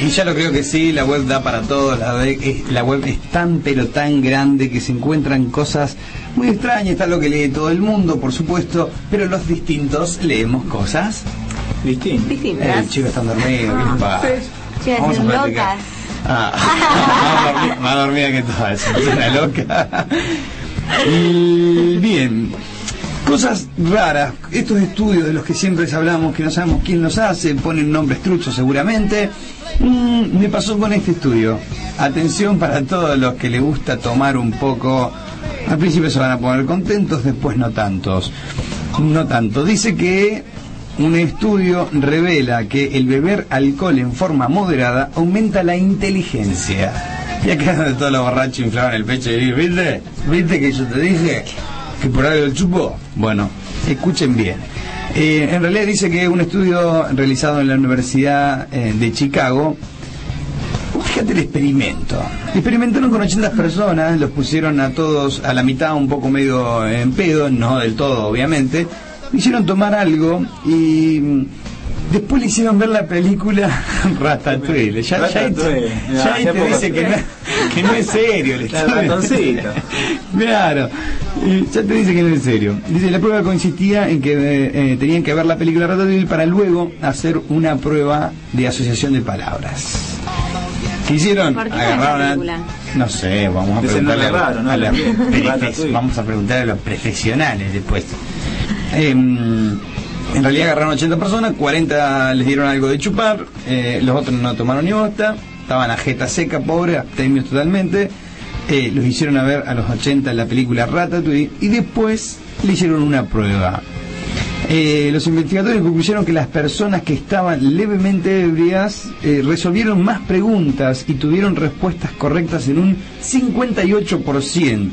Y ya lo creo que sí, la web da para todo, la, web es tan pero tan grande que se encuentran cosas muy extrañas, está lo que lee todo el mundo, por supuesto, pero los distintos leemos cosas distintas. Eh, el chico está dormido, ¿qué le pasa? Chicas, Vamos a son platicar. locas. Ah, más, dormida, que todas, es una loca. Y bien, cosas raras. Estos estudios de los que siempre hablamos, que no sabemos quién los hace, ponen nombres truchos seguramente. Mm, me pasó con este estudio. Atención para todos los que les gusta tomar un poco. Al principio se van a poner contentos, después no tantos. No tanto. Dice que un estudio revela que el beber alcohol en forma moderada aumenta la inteligencia. Y acá todos los borrachos inflaban el pecho y ¿viste? ¿Viste que yo te dije que por algo el chupo? Bueno, escuchen bien. Eh, en realidad dice que un estudio realizado en la Universidad eh, de Chicago, fíjate el experimento. Experimentaron con 80 personas, los pusieron a todos a la mitad un poco medio en pedo, no del todo obviamente, hicieron tomar algo y mm, después le hicieron ver la película Ratatouille. Ya, te- Ratatouille. ya ahí Ya, te ya dice que no, que no es serio ratoncito. Claro, ya te dice que no es serio. Dice, la prueba consistía en que eh, eh, tenían que ver la película Ratatouille para luego hacer una prueba de asociación de palabras. ¿Qué hicieron? ¿Por qué no es Agarraron la? No sé, vamos a preguntarle a, Ratatouille. vamos a preguntarle a los profesionales después. Em, en realidad agarraron 80 personas, 40 les dieron algo de chupar, eh, los otros no tomaron ni bosta, estaban a jeta seca, pobre, abstemios totalmente. Eh, los hicieron a ver a los 80 en la película Ratatouille y después le hicieron una prueba. Eh, los investigadores concluyeron que las personas que estaban levemente ebrias eh, resolvieron más preguntas y tuvieron respuestas correctas en un 58%.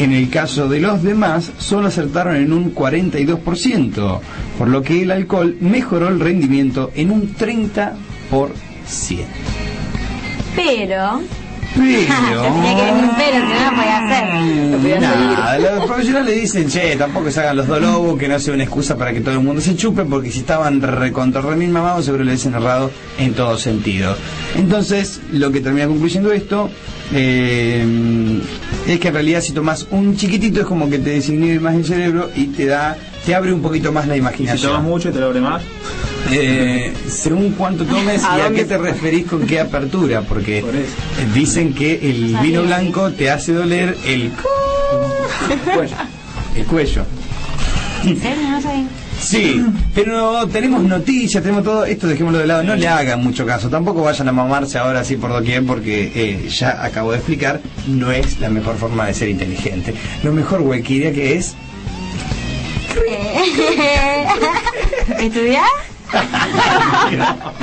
En el caso de los demás, solo acertaron en un 42%, por lo que el alcohol mejoró el rendimiento en un 30%. Pero. Pero... Tenía que venir un pero, no, podía hacer. Los profesionales dicen, che, tampoco se hagan los dos lobos, que no sea una excusa para que todo el mundo se chupe, porque si estaban recontra remil mamados, seguro le dicen errado en todo sentido. Entonces, lo que termina concluyendo esto, eh, es que en realidad si tomas un chiquitito es como que te desinhibe más el cerebro y te da, te abre un poquito más la Y si imaginación. tomas mucho, te lo abre más. Eh, según cuánto tomes ¿A y a qué te referís con qué apertura, porque Por dicen que el vino blanco te hace doler el cuello. El cuello. ¿En serio? No sabía. Sí, pero tenemos noticias, tenemos todo esto, dejémoslo de lado, no le hagan mucho caso, tampoco vayan a mamarse ahora así por doquier porque eh, ya acabo de explicar, no es la mejor forma de ser inteligente. Lo mejor, Huequiria, que es ¿Estudiar?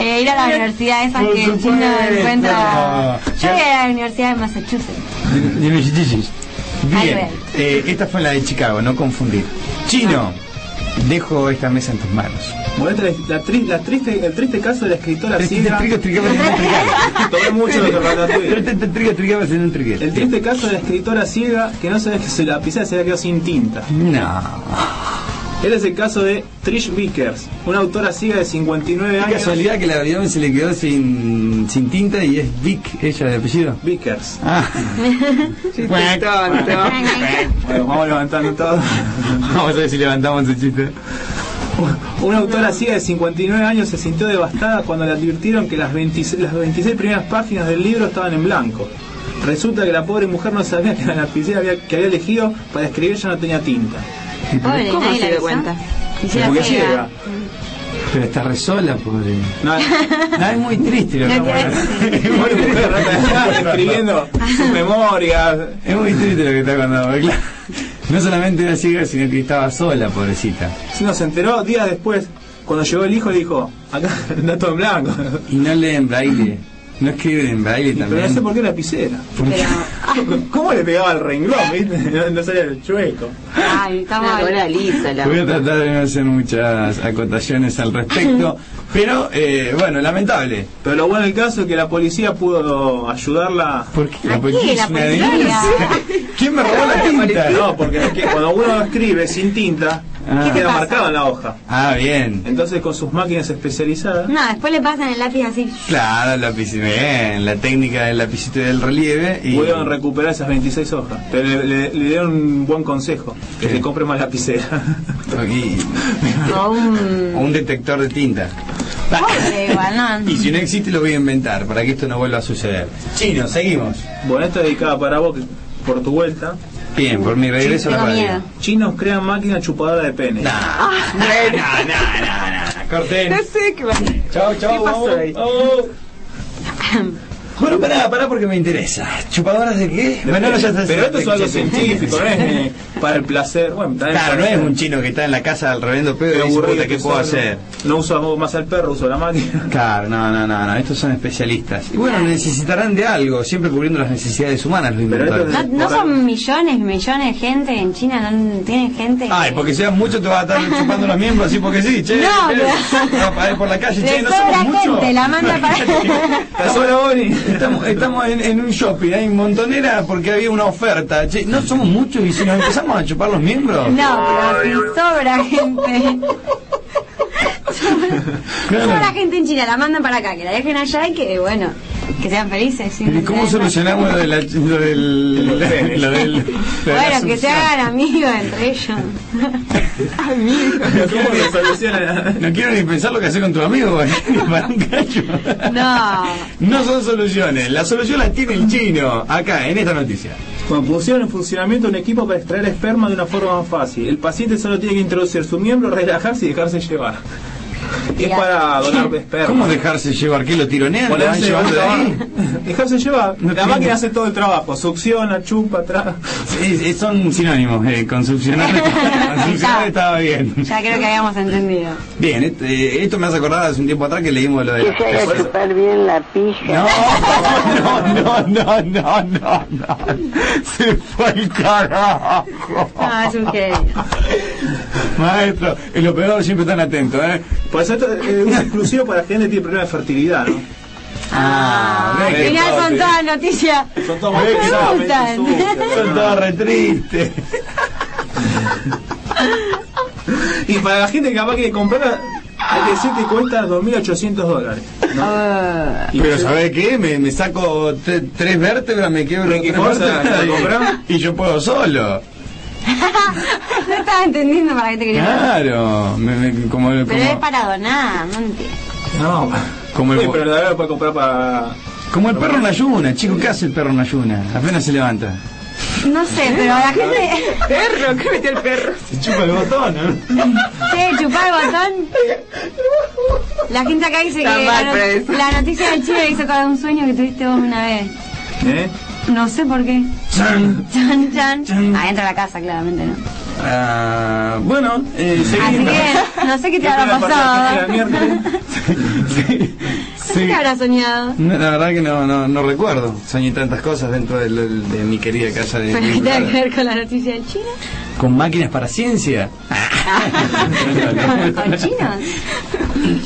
Eh, ir a la universidad esa que el chino encuentra. Yo voy a la universidad de Massachusetts. Ahí Bien, eh, esta fue la de Chicago, no confundir. Chino, dejo esta mesa en tus manos. Es la, tri- la triste, el triste caso de la escritora. Tomé mucho trigo, trigo. El triste caso de la escritora ciega que no sabía que su lapicera se había quedado sin tinta. No. Este es el caso de Trish Vickers, una autora ciega de 59 Qué años. casualidad que la avión se le quedó sin, sin tinta y es Vic, ella de apellido. Vickers. Ah. Bueno, vamos levantando todo. vamos a ver si levantamos el chiste. Una autora ciega de 59 años se sintió devastada cuando le advirtieron que las 26, las 26 primeras páginas del libro estaban en blanco. Resulta que la pobre mujer no sabía que la lapicera había- que había elegido para escribir ya no tenía tinta. Pobre, ¿Cómo nadie se la dio cuenta? Quisiera Porque ciega. ciega. Pero está re sola, pobre. No, No, es muy triste lo que está escribiendo sus memorias. Es muy triste lo que está contando, claro. No solamente era ciega, sino que estaba sola, pobrecita. Si no se enteró días después, cuando llegó el hijo, le dijo, acá está todo en blanco. Y no lee en braille. No escribe en braille Pero también. no sé por qué lapicera. Pero, ¿Cómo le pegaba el renglón, viste? No, no salía el chueco. ay, mal. cola lisa la Voy a tratar de no hacer muchas acotaciones al respecto, pero eh, bueno, lamentable. Pero lo bueno del caso es que la policía pudo ayudarla. ¿Por qué? La una policía. denuncia. ¿Quién me robó la tinta? No, porque es que cuando uno escribe sin tinta, Ah. queda pasa? marcado en la hoja. Ah, bien. Entonces con sus máquinas especializadas, No, después le pasan el lápiz así. Claro, el lápiz, bien, la técnica del lapicito y del relieve. Y... pudieron recuperar esas 26 hojas. Pero le, le- le dieron un buen consejo, que ¿Qué? se compre más lapicera. O un. o un detector de tinta. Pobre, igual, no. Y si no existe lo voy a inventar para que esto no vuelva a suceder. Chino, seguimos. Bueno, esto es dedicado para vos que- por tu vuelta. Bien, por mi regreso a la radio. Chinos crean máquina chupadora de pene. Nah, no, no, no, no, no. Corten. No sé qué va. Chao, chao, ¿Qué pasó vamos. ahí? Oh. Bueno, pará, pará porque me interesa. ¿Chupadoras de qué? Bueno, no, ya está. Pero esto es algo científico, no es eh, para el placer. Bueno, Claro, no es un chino que está en la casa al reviendo pedo y dice, ¿qué que puedo hacer? No uso más al perro, uso la máquina. Claro, no, no, no, no, estos son especialistas. Y bueno, necesitarán de algo, siempre cubriendo las necesidades humanas los inventores. No, no son millones, millones de gente en China, no tienen gente. Ay, porque sean muchos te vas a estar chupando los miembros así porque sí, che. No, che, pero- por la calle, che, no somos muchos. gente, la manda para. Sola Bonnie. Estamos, estamos en, en un shopping, hay montonera porque había una oferta. Che, no somos muchos y si nos empezamos a chupar los miembros. No, pero si sobra gente. Claro. Sobra gente en China, la mandan para acá, que la dejen allá y que, bueno, que sean felices. ¿Y cómo solucionamos lo, de la, lo del. Lo del. lo Bueno, que se hagan amigos entre ellos. ¿Cómo se soluciona? No quiero ni pensar lo que hacer con tu amigo, ni para un cacho. No. No son soluciones, la solución la tiene el chino, acá, en esta noticia. Bueno, pusieron en funcionamiento un equipo para extraer esperma de una forma más fácil. El paciente solo tiene que introducir su miembro, relajarse y dejarse llevar. Y es para donar esperma. ¿Cómo dejarse llevar? ¿Qué lo tironean? ¿Lo van Ponerse llevando de ahí? Dejarse llevar. No la máquina hace todo el trabajo. Succiona, chupa, es- son sinónimos, eh, con succionar, con succionar estaba bien. Ya creo que habíamos entendido. Bien, et- eh, esto me hace acordar hace un tiempo atrás que leímos lo de Que se haga chupar bien la pija. No, no, no, no, no, no. Se fue al carajo. Ah, es un genio. Maestro, el operador siempre tan atento, ¿eh? Pues esto es un exclusivo para gente que tiene problemas de fertilidad, ¿no? Ah, final son todas noticias. Son todos Me son todos re tristes. Y para la gente que capaz quiere comprarla, hay que decir que cuesta 2.800 dólares. Ah, Y Pero ¿sabes qué? Me, me saco tres vértebras, me quiebro ¿Pero qué tres cosa? vértebras y yo puedo solo. no estaba entendiendo para qué te quería. Claro, me- me- como, el- Pero es como, para donar, no entiendo. No. como el, Sí, pero la verdad lo puede comprar para... como el perro en ayuna, chico, ¿qué hace el perro en ayuna? Apenas se levanta. No sé, pero la gente. Perro, ¿qué metió el perro? Se chupa el botón, ¿no? Che, chupar el botón. La gente acá dice Está que la, no- la noticia del chivo hizo con un sueño que tuviste vos una vez. ¿Eh? No sé por qué. Chan. Chan, chan. Chan. Adentro de la casa, claramente, ¿no? Ah, bueno, eh, Así que no sé qué te ¿Qué habrá pasado. miércoles? Sí, sí. ¿Qué habrá soñado? No, la verdad que no, no, no recuerdo. Soñé tantas cosas dentro del- del- de, mi querida casa de... ¿Pero qué tiene que ver con la noticia del chino? ¿Con máquinas para ciencia? ¿Con chinos?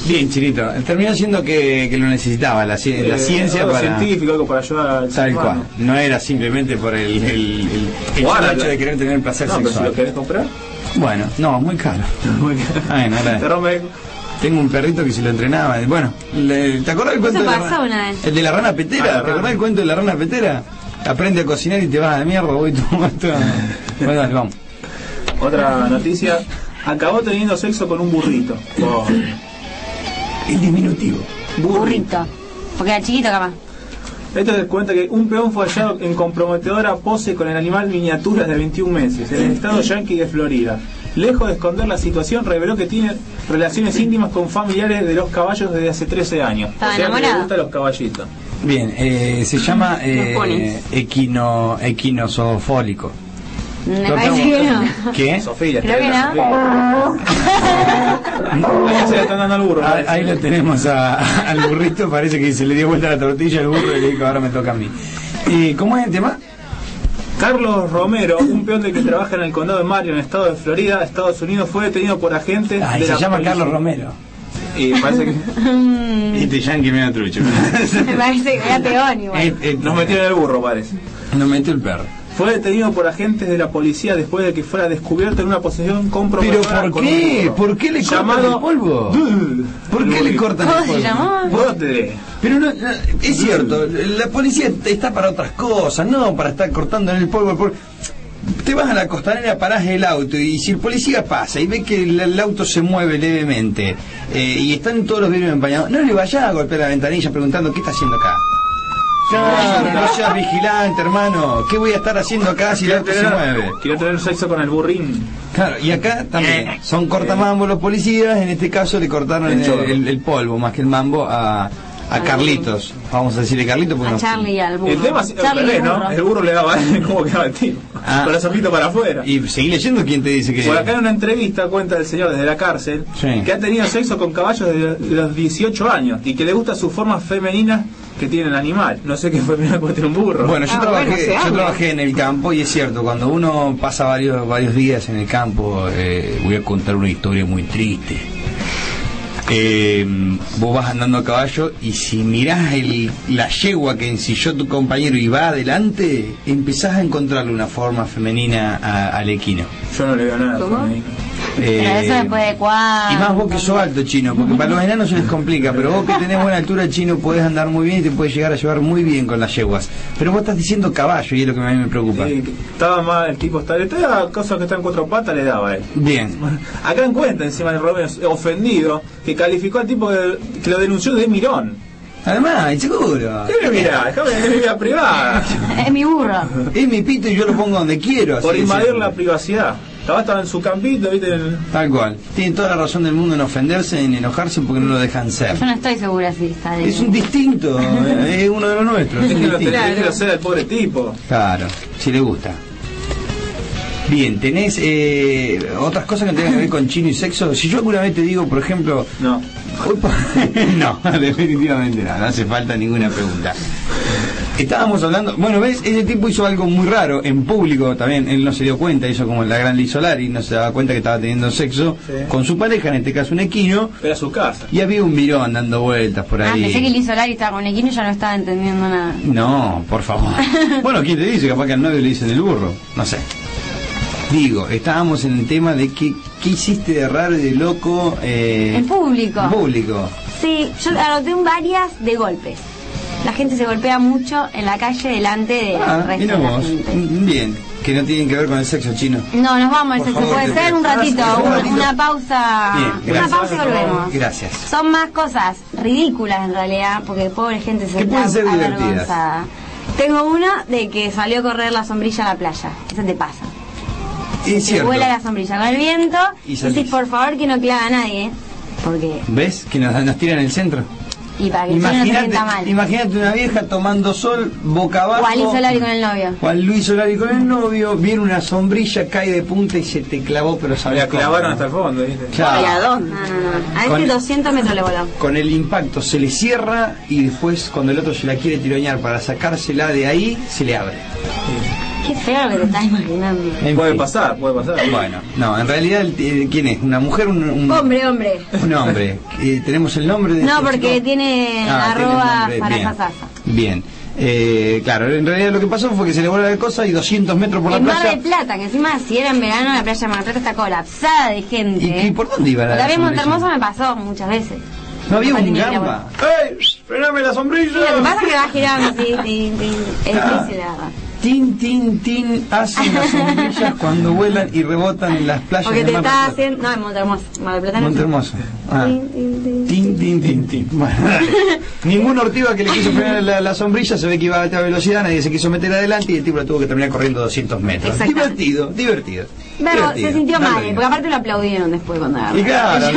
Bien, Chirito. Terminó siendo que, que lo necesitaba, la, ci- la Eh, ciencia algo para... científico, algo para ayudar al ser Tal humano. cual. No era simplemente por el, el, el, el Guarda, hecho de querer tener placer No, pero si sexual. lo querés comprar, Bueno, no, muy caro. Bueno, ahora- te rompe... Tengo un perrito que se lo entrenaba. Bueno, le- ¿te acordás del cuento de la pasó rana- una vez. El de la rana petera. Ah, la ¿Te rana. acordás del cuento de la rana petera? Aprende a cocinar y te vas a la mierda, voy tú. Bueno, dale, vamos. Otra noticia. Acabó teniendo sexo con un burrito. Oh, El diminutivo. Burrito. Porque era chiquito, capaz. Esto te cuenta que un peón fue hallado en comprometedora pose con el animal miniatura de 21 meses en el estado yankee de Florida. Lejos de esconder la situación, reveló que tiene relaciones íntimas con familiares de los caballos desde hace 13 años. ¿Estaba o sea que le gustan los caballitos. Bien, eh, se llama eh, equino, equinosofólico. Me parece que no. ¿Qué? Sofía, Creo que está no. Ahí se le están dando al burro. Ah, Ahí lo tenemos a- al burrito, parece que se le dio vuelta la tortilla al burro y le dijo, ahora me toca a mí. ¿Y cómo es el tema? Carlos Romero, un peón de que trabaja en el condado de Mario, en el estado de Florida, Estados Unidos, fue detenido por agentes Ay, de se la llama policía. Carlos Romero. Y parece que este yankee me da trucho. Me parece que era peón igual. Eh, eh, nos metieron el burro, parece. Nos metió el perro. Fue detenido por agentes de la policía después de que fuera descubierto en una posesión ¿Pero comprometedora por con un qué? ¿Por qué le cortan el polvo? ¿Por qué le cortan el ¿Cómo se polvo? llamó? Botre. Pero no, no, es cierto, la policía está para otras cosas, no para estar cortando en el polvo. por- te vas a la costanera, parás el auto y si el policía pasa y ve que el, el auto se mueve levemente eh, y están todos los vidrios empañados, no le vayas a golpear la ventanilla preguntando qué está haciendo acá. Claro, no seas vigilante, hermano. ¿Qué voy a estar haciendo acá si el auto se mueve? Quiero tener sexo con el burrín. Claro, y acá también son cortamambo los policías, en este caso le cortaron El el, chorro. el- el polvo más que el mambo a, a Carlitos. Vamos a decirle Carlitos porque A no- Charlie y al burro. El tema es al Charlie y revés, el ¿no? burro. El burro le daba cómo quedaba el tipo. Ah. Con el sopito para afuera. Y seguí leyendo quién te dice que... Por acá en una entrevista cuenta el señor desde la cárcel Sí. que ha tenido sexo con caballos desde los 18 años y que le gusta su forma femenina que tiene el animal. No sé qué femenina puede tener un burro. Bueno, yo, Ah, trabajé, bueno, yo trabajé en el campo y es cierto, cuando uno pasa varios, varios días en el campo, eh, voy a contar una historia muy triste. Eh, vos vas andando a caballo y si mirás el, la yegua que ensilló tu compañero y va adelante, empezás a encontrarle una forma femenina a- al equino. Yo no le veo nada Pero Eh, eso después de cuándo. y más vos que sos alto, chino, porque para los enanos se les complica, pero vos que tenés buena altura, chino, podés andar muy bien y te puedes llegar a llevar muy bien con las yeguas. Pero vos estás diciendo caballo y es lo que a mí me preocupa. Estaba mal el tipo, estaba, le daba cosas que están en cuatro patas, le daba a él. Bien. Acá encuentra encima el Romeo ofendido que calificó al tipo de- que lo denunció de mirón. Además, seguro. ¿Qué me mirá? Déjame de mi vida privada. Es mi burro. Es mi pito y yo lo pongo donde quiero. Por de invadir la privacidad. Estaba, estaba en su campito, viste. Tal cual. Tiene toda la razón del mundo en ofenderse, en enojarse porque no lo dejan ser. Yo no estoy segura si está de... Es un distinto, eh, es uno de los nuestros. es Déjelo, distinto. déjelo ser al pobre tipo. Claro, si le gusta. Bien, ¿tenés eh, otras cosas que tengan que ver con chino y sexo? Si yo alguna vez te digo, por ejemplo... No. No, definitivamente no, no hace falta ninguna pregunta. Estábamos hablando, bueno, ves, ese tipo hizo algo muy raro en público también, él no se dio cuenta, hizo como la gran Liz Solari, no se daba cuenta que estaba teniendo sexo Sí. con su pareja, en este caso un equino, Era su casa. y había un mirón dando vueltas por Ah, ahí. pensé que Liz Solari estaba con Equino y ya no estaba entendiendo nada. No, por favor. bueno, ¿quién te dice? Capaz que al novio le dicen el burro. No sé. Digo, estábamos en el tema de que, qué hiciste de raro y de loco eh, En público. en público. Sí, yo anoté un varias de golpes. La gente se golpea mucho en la calle delante Ah, mira de la vos. gente. Mm, Bien, que no tienen que ver con el sexo chino. No, nos vamos, Por se favor, puede ser un ratito, Un una, pausa, Bien, una pausa y volvemos. Gracias. Son más cosas ridículas en realidad, porque pobre gente se está avergonzada. Tengo una de que salió a correr la sombrilla a la playa. Eso te pasa. Es Se vuela la sombrilla con el viento Y y decís, por favor, que no clava a nadie. Porque, ¿Ves? Que nos, nos tiran el centro. Y para que no se Imagínate, mal. imagínate una vieja tomando sol boca abajo. A Liz Solari con el novio. Juan Luis Solari con el novio, viene una sombrilla, cae de punta y se te clavó, pero sabes La clavaron ¿no? hasta el fondo, viste. Claro. ¿Y a dónde? No, no, no. A Con- este 200 metros le voló. Con el impacto se le cierra y después cuando el otro se la quiere tiroñar para sacársela de ahí, se le abre. Qué feo lo que te estás imaginando. En Puede fin. pasar, puede pasar. Bueno, no, en realidad, el- eh, ¿quién es? ¿Una mujer? Un, un- Hombre, hombre. un hombre. Eh, ¿Tenemos el nombre de No, este porque chico? tiene Ah, arroba para Bien. Bien. Eh, claro, en realidad lo que pasó fue que se le voló la cosa y 200 metros por la En Mar playa. del Plata, que encima si era en verano la playa de Mar del Plata está colapsada de gente. ¿Y, y por dónde iba la También en sombrilla? Montermoso me pasó muchas veces. ¿No había un gamba? ¡Ey! ¡Frename la sombrilla! Sí, lo que pasa es que va girando así, tin, tin. es difícil de agarrar. Tin, tin, tin, hacen las sombrillas cuando vuelan y rebotan en las playas Porque te está haciendo. No, en Montermoso. Mar del Plata no. Monte Hermoso. Ah. Tin, tin, tin. Tin. Bueno, ningún ortiva que le quiso frenar la, la sombrilla se ve que iba a alta velocidad, nadie se quiso meter adelante y el tipo la tuvo que terminar corriendo 200 metros. Divertido, divertido. Pero se sintió mal, lo porque aparte lo aplaudieron después cuando agarró. Y claro,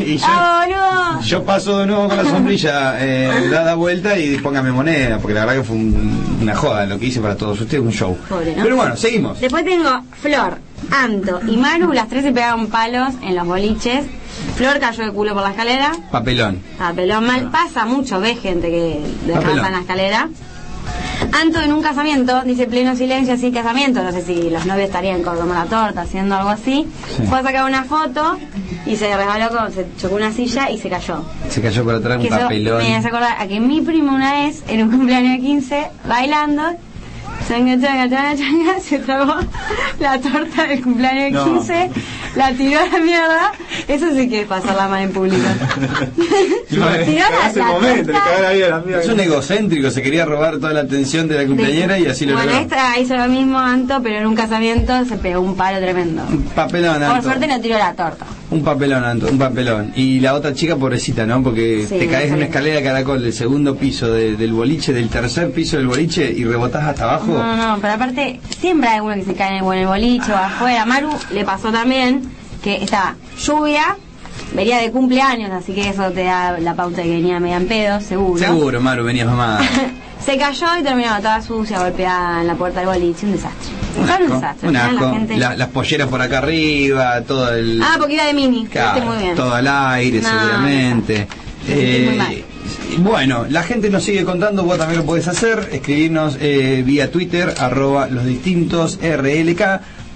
y yo- ¡Ah, boludo! Yo paso de nuevo con la sombrilla eh, dada vuelta y póngame moneda, porque la verdad que fue un- una joda lo que hice para todos ustedes, un show. Pobre, ¿no? Pero bueno, seguimos. Después tengo Flor, Anto y Maru, las tres se pegaron palos en los boliches. Flor cayó de culo por la escalera, Papelón. estaba pelón mal. Pasa mucho, ves gente que descansa Papelón. en la escalera. Anto en un casamiento, dice pleno silencio, así casamiento, no sé si los novios estarían cortando la torta, haciendo algo así. Sí. Fue a sacar una foto y se resbaló, con, se chocó una silla y se cayó. Se cayó por atrás un eso papelón. me hace acordar a que mi primo una vez, en un cumpleaños de 15, bailando, Changa, changa, changa, changa, se tragó la torta del cumpleaños de No. 15, la tiró a la mierda. Eso sí que es pasarla mal en público. Tiró la, la momento, torta. Es un egocéntrico, se quería robar toda la atención de la cumpleañera y así lo Bueno, logró. esta hizo lo mismo Anto, pero en un casamiento se pegó un palo tremendo. Un papelón, Por Anto. suerte no tiró la torta. Un papelón, Anto, un papelón. Y la otra chica, pobrecita, ¿no? Porque Sí, te caes en una escalera de caracol del segundo piso de- del boliche, del tercer piso del boliche y rebotás hasta abajo. No, no, pero aparte siempre hay uno que se cae en el, boliche o afuera. Maru le pasó también que estaba lluvia, venía de cumpleaños, así que eso te da la pauta de que venía media en pedo, seguro. Seguro, Maru, venías mamada. Se cayó y terminó toda sucia, golpeada en la puerta del boliche, un desastre. Un asco, desastre. un al final asco. la gente- La- las polleras por acá arriba, todo el... Ah, porque iba de mini, Claro, Viste muy bien. todo al aire, No, seguramente. Muy Eh, mal. bueno, la gente nos sigue contando, vos también lo podés hacer, escribirnos eh, vía Twitter, arroba los distintos RLK,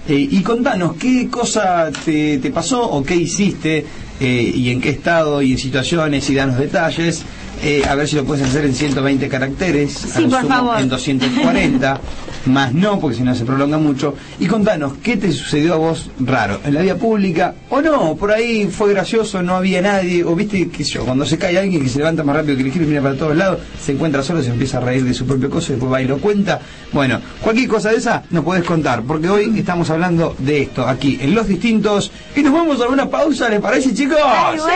eh, y contanos qué cosa te, te pasó o qué hiciste eh, y en qué estado y en situaciones y danos detalles. Eh, a ver si lo puedes hacer en 120 caracteres, Sí, por sumo favor. en 240, más no, porque si no se prolonga mucho. Y contanos, ¿qué te sucedió a vos raro? ¿En la vía pública? ¿O no? Por ahí fue gracioso, no había nadie. O viste, qué sé yo, cuando se cae alguien que se levanta más rápido que el giro y mira para todos lados, se encuentra solo, se empieza a reír de su propio coso y después va y lo cuenta. Bueno, cualquier cosa de esa nos podés contar, porque hoy estamos hablando de esto aquí, en Los Distintos. Y nos vamos a una pausa, ¿les parece, chicos? Ay, bueno.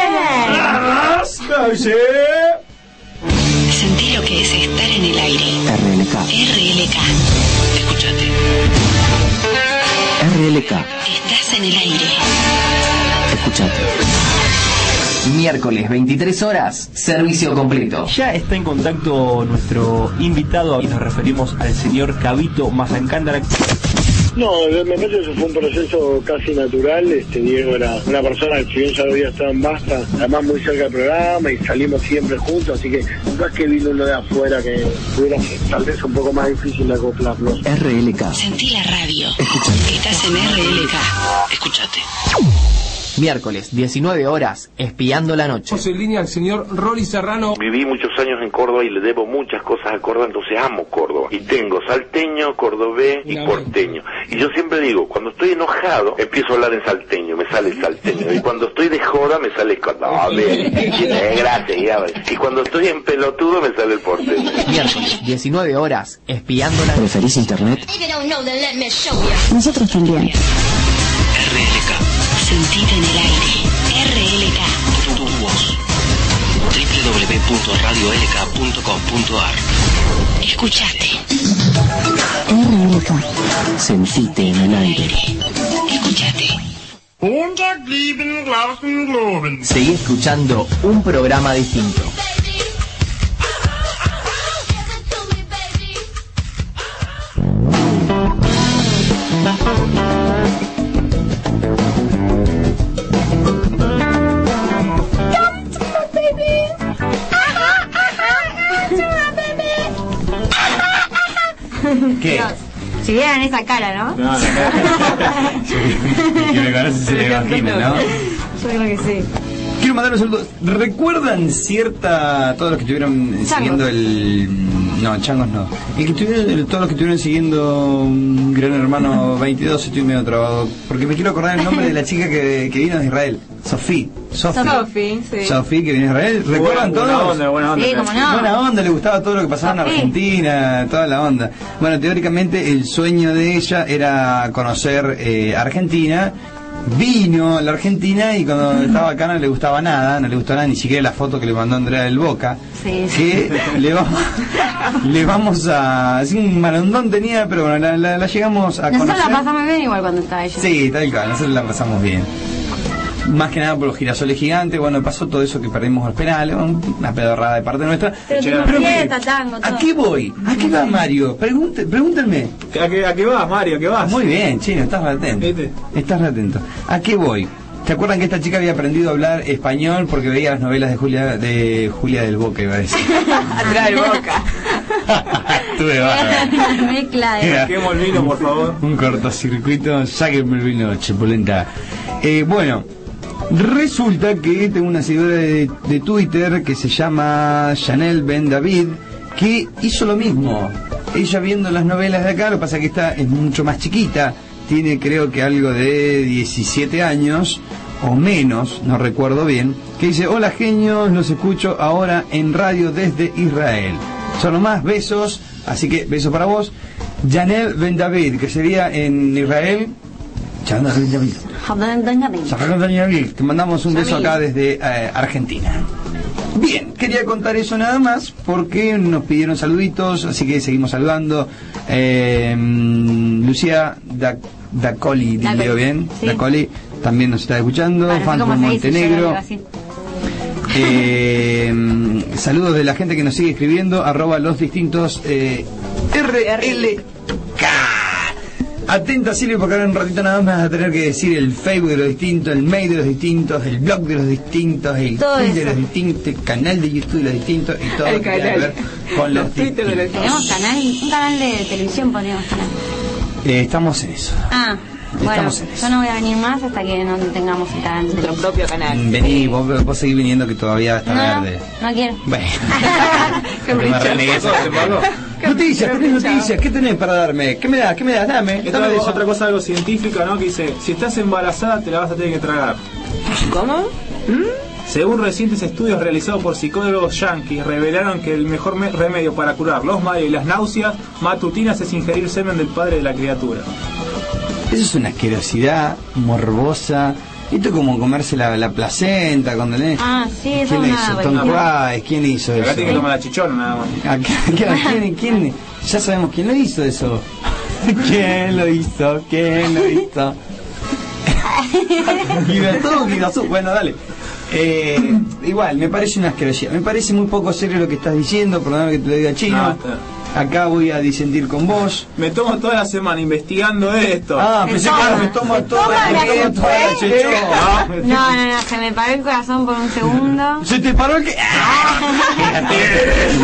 Sentí lo que es estar en el aire. RLK. RLK. Escúchate. RLK. Estás en el aire. Escuchate. Miércoles 23 horas, servicio completo. Ya está en contacto nuestro invitado y nos referimos al señor Cabito Mazancándara. No, me parece que eso fue un proceso casi natural. Este Diego era una persona que si bien ya lo había estado en Basta, además muy cerca del programa y salimos siempre juntos, así que no es que vino uno de afuera que hubiera tal vez un poco más difícil de acoplarnos. RLK. Sentí la radio. Estás en RLK. Escúchate. Miércoles 19 horas, espiando la noche. en línea al señor Rolly Serrano. Viví muchos años en Córdoba y le debo muchas cosas a Córdoba, entonces amo Córdoba. Y tengo salteño, cordobés y porteño. Y yo siempre digo, cuando estoy enojado, empiezo a hablar en salteño, me sale el salteño. Y cuando estoy de joda, me sale el cordobés. Gracias, ya. Y cuando estoy en pelotudo, me sale el porteño. Miércoles 19 horas, espiando la noche. ¿Preferís internet? Nosotros también. RLK. Sentite en el aire. RLK. Tu voz. www.radiolk.com.ar Escúchate. RLK. Sentite en el aire. Escúchate. Seguí escuchando un programa distinto. Si vieran esa cara, ¿no? No, que me conoce se le imagina, ¿no? Yo creo que sí. Quiero mandar un saludo. ¿Recuerdan cierta. todos los que estuvieron siguiendo el. No, changos no. El que estuvieron, el- todos los que estuvieron siguiendo un Gran Hermano 22, estoy medio trabado. Porque me quiero acordar el nombre de la chica que, que vino de Israel. Sofía. Sofía. Sofi, sí. Sofía que viene de Israel. ¿Recuerdan Buena- todos? buena onda, buena onda. Sí, como no. Buena onda, le gustaba todo lo que pasaba en. Argentina, toda la onda. Bueno, teóricamente el sueño de ella era conocer eh, Argentina. Vino a la Argentina y cuando estaba acá no le gustaba nada, no le gustó nada, ni siquiera la foto que le mandó Andrea del Boca. Sí, Que le vamos, le vamos a. Así un malondón tenía, pero bueno, la, la- la llegamos a Nosotros conocer. la pasamos bien igual cuando estaba ella. Sí, tal cual, nosotros la pasamos bien. Más que nada por los girasoles gigantes, bueno, pasó todo eso que perdimos los penales, bueno, una pedorrada de parte nuestra. Pero Pero tuvimos que- fiesta, tango, todo. ¿A qué voy? ¿A qué va Mario? Pregunte, pregúntenme. ¿A qué, ¿A qué vas, Mario? ¿A qué vas? Muy bien, chino, estás atento. ¿Viste? Estás atento. ¿A qué voy? ¿Te acuerdan que esta chica había aprendido a hablar español porque veía las novelas de Julia de Julia del Boca, iba a decir? Atrás del boca. Estuve Saquemos el vino, por favor. un cortocircuito, sáquenme el vino, chipulenta. Eh, bueno, resulta que tengo una seguidora de, de Twitter que se llama Chanel Ben David, que hizo lo mismo. ella viendo las novelas de acá, lo que pasa que esta es mucho más chiquita, tiene creo que algo de 17 años o menos, no recuerdo bien, que dice, hola genios, los escucho ahora en radio desde Israel. Son nomás besos, así que besos para vos. Janel Ben David, que sería en Israel. Te mandamos un beso acá desde eh, Argentina. Bien, quería contar eso nada más porque nos pidieron saluditos, así que seguimos saludando. Eh, mm, Lucía Da- Dacoli, leo bien, sí. Dacoli también nos está escuchando. Para, no sé Phantom Montenegro. Eh, mm, saludos de la gente que nos sigue escribiendo, arroba los distintos RLK. Atenta Silvia porque ahora en un ratito nada más vas a tener que decir el Facebook de los distintos, el mail de los distintos, el blog de los distintos, el Todo tweet de los distintos, el canal de YouTube de los distintos y todo El lo que tenga que ver con los distintos. Tenemos canal, un canal de televisión podríamos tener. Eh, estamos en eso. Ah, bueno, en yo no voy a venir más hasta que no tengamos el canal. Nuestro propio canal. Vení, vos, vos seguís viniendo que todavía está No, verde. no quiero. Bueno. Qué. Noticias, tenés noticias, ¿qué tenés para darme? ¿Qué me das? ¿Qué me das? Dame. Esto es eso. otra cosa algo científica, ¿no? Que dice, si estás embarazada te la vas a tener que tragar. ¿Cómo? Según recientes estudios realizados por psicólogos yanquis, revelaron que el mejor me- remedio para curar los mareos y las náuseas matutinas es ingerir semen del padre de la criatura. Eso es una asquerosidad morbosa. Esto es como comerse la, la placenta cuando le... Ah, sí, eso ¿Quién una hizo? Tom ¿quién hizo Acá eso? tiene que tomar la chichona nada más. Acá- acá- ¿quién, quién? Ya sabemos quién lo hizo eso. ¿Quién lo hizo? ¿Quién lo hizo? Guidatú. Bueno, dale. Eh, igual, me parece una asquerosidad. Me parece muy poco serio lo que estás diciendo, perdóname que te lo diga chino. No, está- Acá voy a disentir con vos. Me tomo toda la semana investigando esto. Ah, pensé que me tomo toda tomo que toda la fue. chechona. No, no, no, se me paró el corazón por un segundo. Se te paró el que.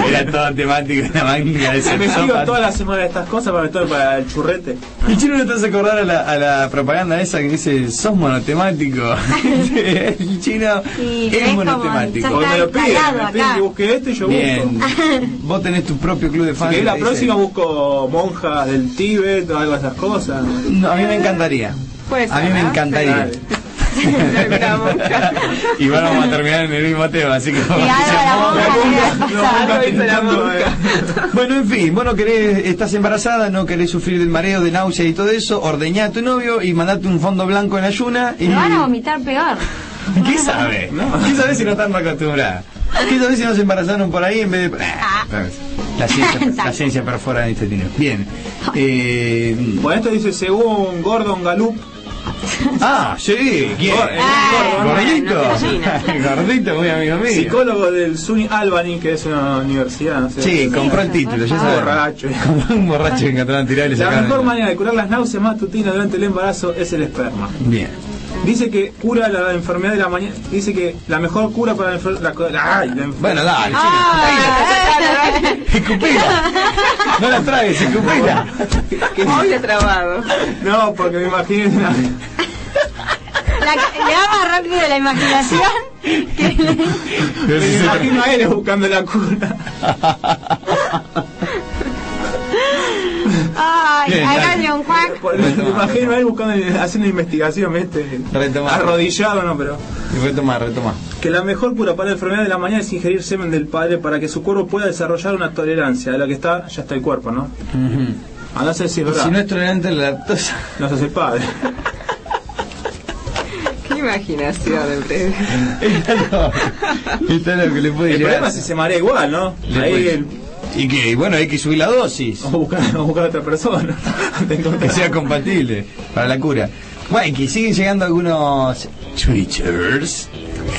Era toda temática, una máquina de Me sigo toda la semana de estas cosas para meter para el churrete. El chino no te hace acordar a la, a la propaganda esa que dice, sos monotemático. el chino Sí, es monotemático. me lo piden, me piden que busque esto y yo Bien. busco. Vos tenés tu propio club de fans. Querés la próxima busco monjas del Tíbet o algo de esas cosas. No, a mí me encantaría. Puede A mí me ¿no? encantaría. Y bueno, vamos a terminar en el mismo tema, así que eh. Bueno, en fin, vos no querés, estás embarazada, no querés sufrir del mareo, de náusea y todo eso, ordeñá a tu novio y mandate un fondo blanco en ayuna y... Me van a vomitar peor. ¿Qué sabe? ¿Qué sabe si no están acostumbradas? ¿Qué sabe si no se embarazaron por ahí en vez de... Ah. La ciencia, la ciencia perfora en este tino. Bien. Eh, Bueno, esto dice según Gordon Gallup. ah, sí. ¿Quién? Ah, Gordon, Gordito. Gordito, muy amigo mío. psicólogo del SUNY Albany, que es una universidad, no sé. Sí, compró el título, ya sabes. Borracho. un borracho que encontraron tirado y le La mejor manera de curar las náuseas matutinas durante el embarazo es el esperma. Bien. Dice que cura la enfermedad de la mañana. Dice que la mejor cura para la enfermedad. Ay, la enfer- Bueno, dale, Ah, Escupila. No la tragues, escupila. Muy trabado. No, porque me imagino. una- la, le va más rápido la imaginación que Me imagino a él buscando la cura. Ay, acá. John Juan. Me imagino a él buscando, haciendo investigación, ¿viste? Retoma. Arrodillado, no, pero. Y retoma, retoma. Que la mejor cura para la enfermedad de la mañana es ingerir semen del padre para que su cuerpo pueda desarrollar una tolerancia. De la que está, ya está el cuerpo, ¿no? A no sé si es verdad. Si no es tolerante a la lactosa. No sos el padre. Qué imaginación, Fred. Esto es lo que le puede El llegar. problema es si se marea igual, ¿no? Le Ahí puede- el- Y que, bueno, hay que subir la dosis. o buscar, o buscar a otra persona. Que sea compatible para la cura. Bueno, que siguen llegando algunos Twitters.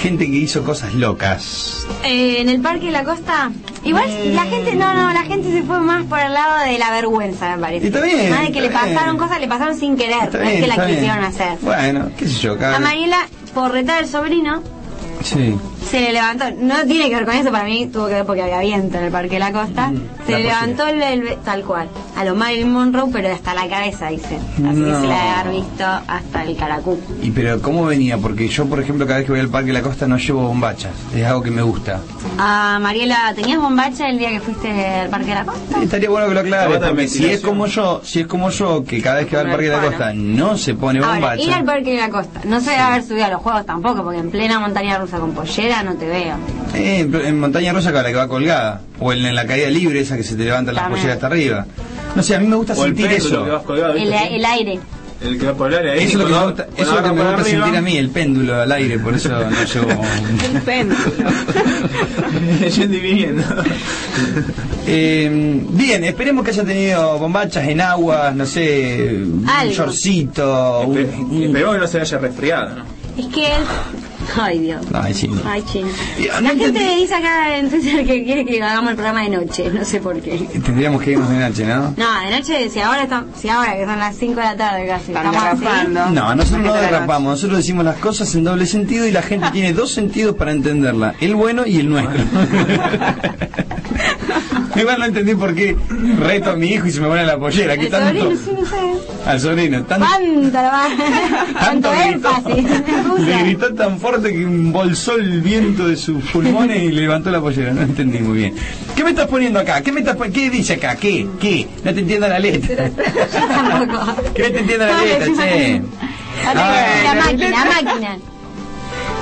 Gente que hizo cosas locas. Eh, en el parque de la costa. Igual la gente, no, no, la gente se fue más por el lado de la vergüenza, me parece. Y está bien, Más de que le bien. pasaron cosas, le pasaron sin querer, Está no es que la quisieron hacer. Bueno, qué sé yo, cada A Mariela, por retar al sobrino, Sí. Se le levantó, no tiene que ver con eso, para mí tuvo que ver porque había viento en el Parque de la Costa, se la le levantó el, el- tal cual, a lo Marilyn Monroe, pero hasta la cabeza, dice. Así que No. se le debe haber visto hasta el caracú. ¿Y pero cómo venía? Porque yo, por ejemplo, cada vez que voy al Parque de la Costa no llevo bombachas. Es algo que me gusta. Ah, Mariela, ¿tenías bombacha el día que fuiste al Parque de la Costa? Estaría bueno que lo aclare, Falta de porque si es como yo, si es como yo, que cada vez que va al Parque de la Costa no se pone Ahora, ir bombacha. al Parque de la Costa. No se debe haber subido a los juegos tampoco, porque en plena montaña rusa con pollera no te veo. Eh, en Montaña Rosa, que la que va colgada. O en, en la caída libre, esa que se te levanta las polleras hasta arriba. No sé, a mí me gusta O el sentir péndulo eso. que vas colgado, El, el aire. El que va por el ahí. Eso es lo que me gusta, eso es lo que agarra me para gusta arriba, sentir a mí, el péndulo al aire, por eso no llevo. El péndulo. Yendo y viniendo. Eh, bien, esperemos que haya tenido bombachas en aguas, no sé, un Algo. shortcito, un- Espe- un- Esperemos que no se haya resfriado, ¿no? Es que él... Ay, Dios. Ay, sí. Ay, chino. Y, ah, no La gente entendí- dice acá en Twitter que quiere que hagamos el programa de noche, no sé por qué. Tendríamos que irnos de noche, ¿no? No, de noche, si ahora, estamos, si ahora que son las 5 de la tarde casi, Están estamos así. derrapando. No, nosotros no derrapamos, nosotros decimos las cosas en doble sentido y la gente tiene dos sentidos para entenderla, el bueno y el nuestro. Igual no entendí por qué reto a mi hijo y se me pone la pollera, ¿qué tanto? sobrino, sí, no sé. Al sobrino, tanto, ¿Cuánto lo va? tanto ¿Cuánto gritó, énfasis? Le gritó tan fuerte que embolsó el viento de sus pulmones y le levantó la pollera, no entendí muy bien. ¿Qué me estás poniendo acá? ¿Qué me estás ¿Qué dice acá? ¿Qué? ¿Qué? No te entiendo la letra. Que no te entiendo la letra, che. La máquina, la letra.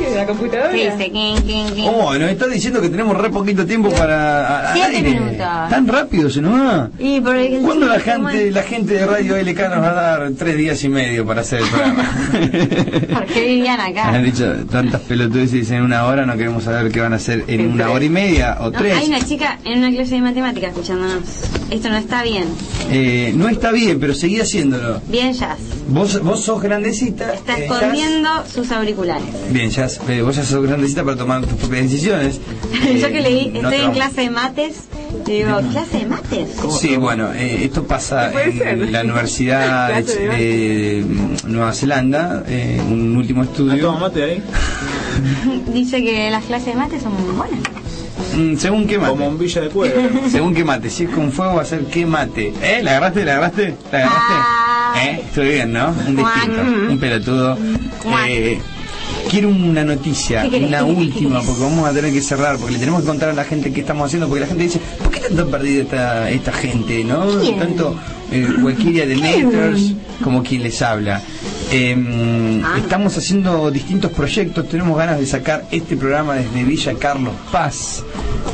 Máquina. ¿La computadora? ¿Qué dice? ¿Quién, quién, quién? Oh, nos está diciendo que tenemos re poquito tiempo para. Siete aire. minutos. Tan rápido se nos va. Y por el ¿Cuándo la chiste, ¿cómo gente, la gente de Radio LK nos va a dar tres días y medio para hacer el programa? ¿Por qué vivían acá? Han dicho tantas pelotudeces en una hora, no queremos saber qué van a hacer en una hora y media o No, tres. hay una chica en una clase de matemáticas escuchándonos. Esto no está bien. Eh, no está bien, pero seguí haciéndolo. Bien, Jazz. Vos, vos sos grandecita. Está eh, escondiendo sus auriculares. Bien, Jazz, eh, vos ya sos grandecita para tomar tus propias decisiones. Yo Eh, que leí, no estoy en clase de mates. Digo, ¿clase de mates? Sí, bueno, eh, esto pasa en ser. la Universidad de de, mm, Nueva Zelanda, eh, un último ¿Ah, toma estudio. mate ahí? Dice que las clases de mates son muy buenas. Mm, según qué mate. Como bombilla de cuero. Según qué mate. Si es con fuego va a ser qué mate. ¿Eh? ¿La agarraste? ¿La agarraste? ¿La agarraste? Ah. ¿Eh? Estoy bien, ¿no? Un distinto, un pelotudo. Eh, quiero una noticia, una última, porque vamos a tener que cerrar, porque le tenemos que contar a la gente qué estamos haciendo, porque la gente dice, ¿por qué tanto perdida esta, esta gente, no? ¿Quién? Tanto eh, Walkiria de Nators como quien les habla. Eh, Ah. Estamos haciendo distintos proyectos, tenemos ganas de sacar este programa desde Villa Carlos Paz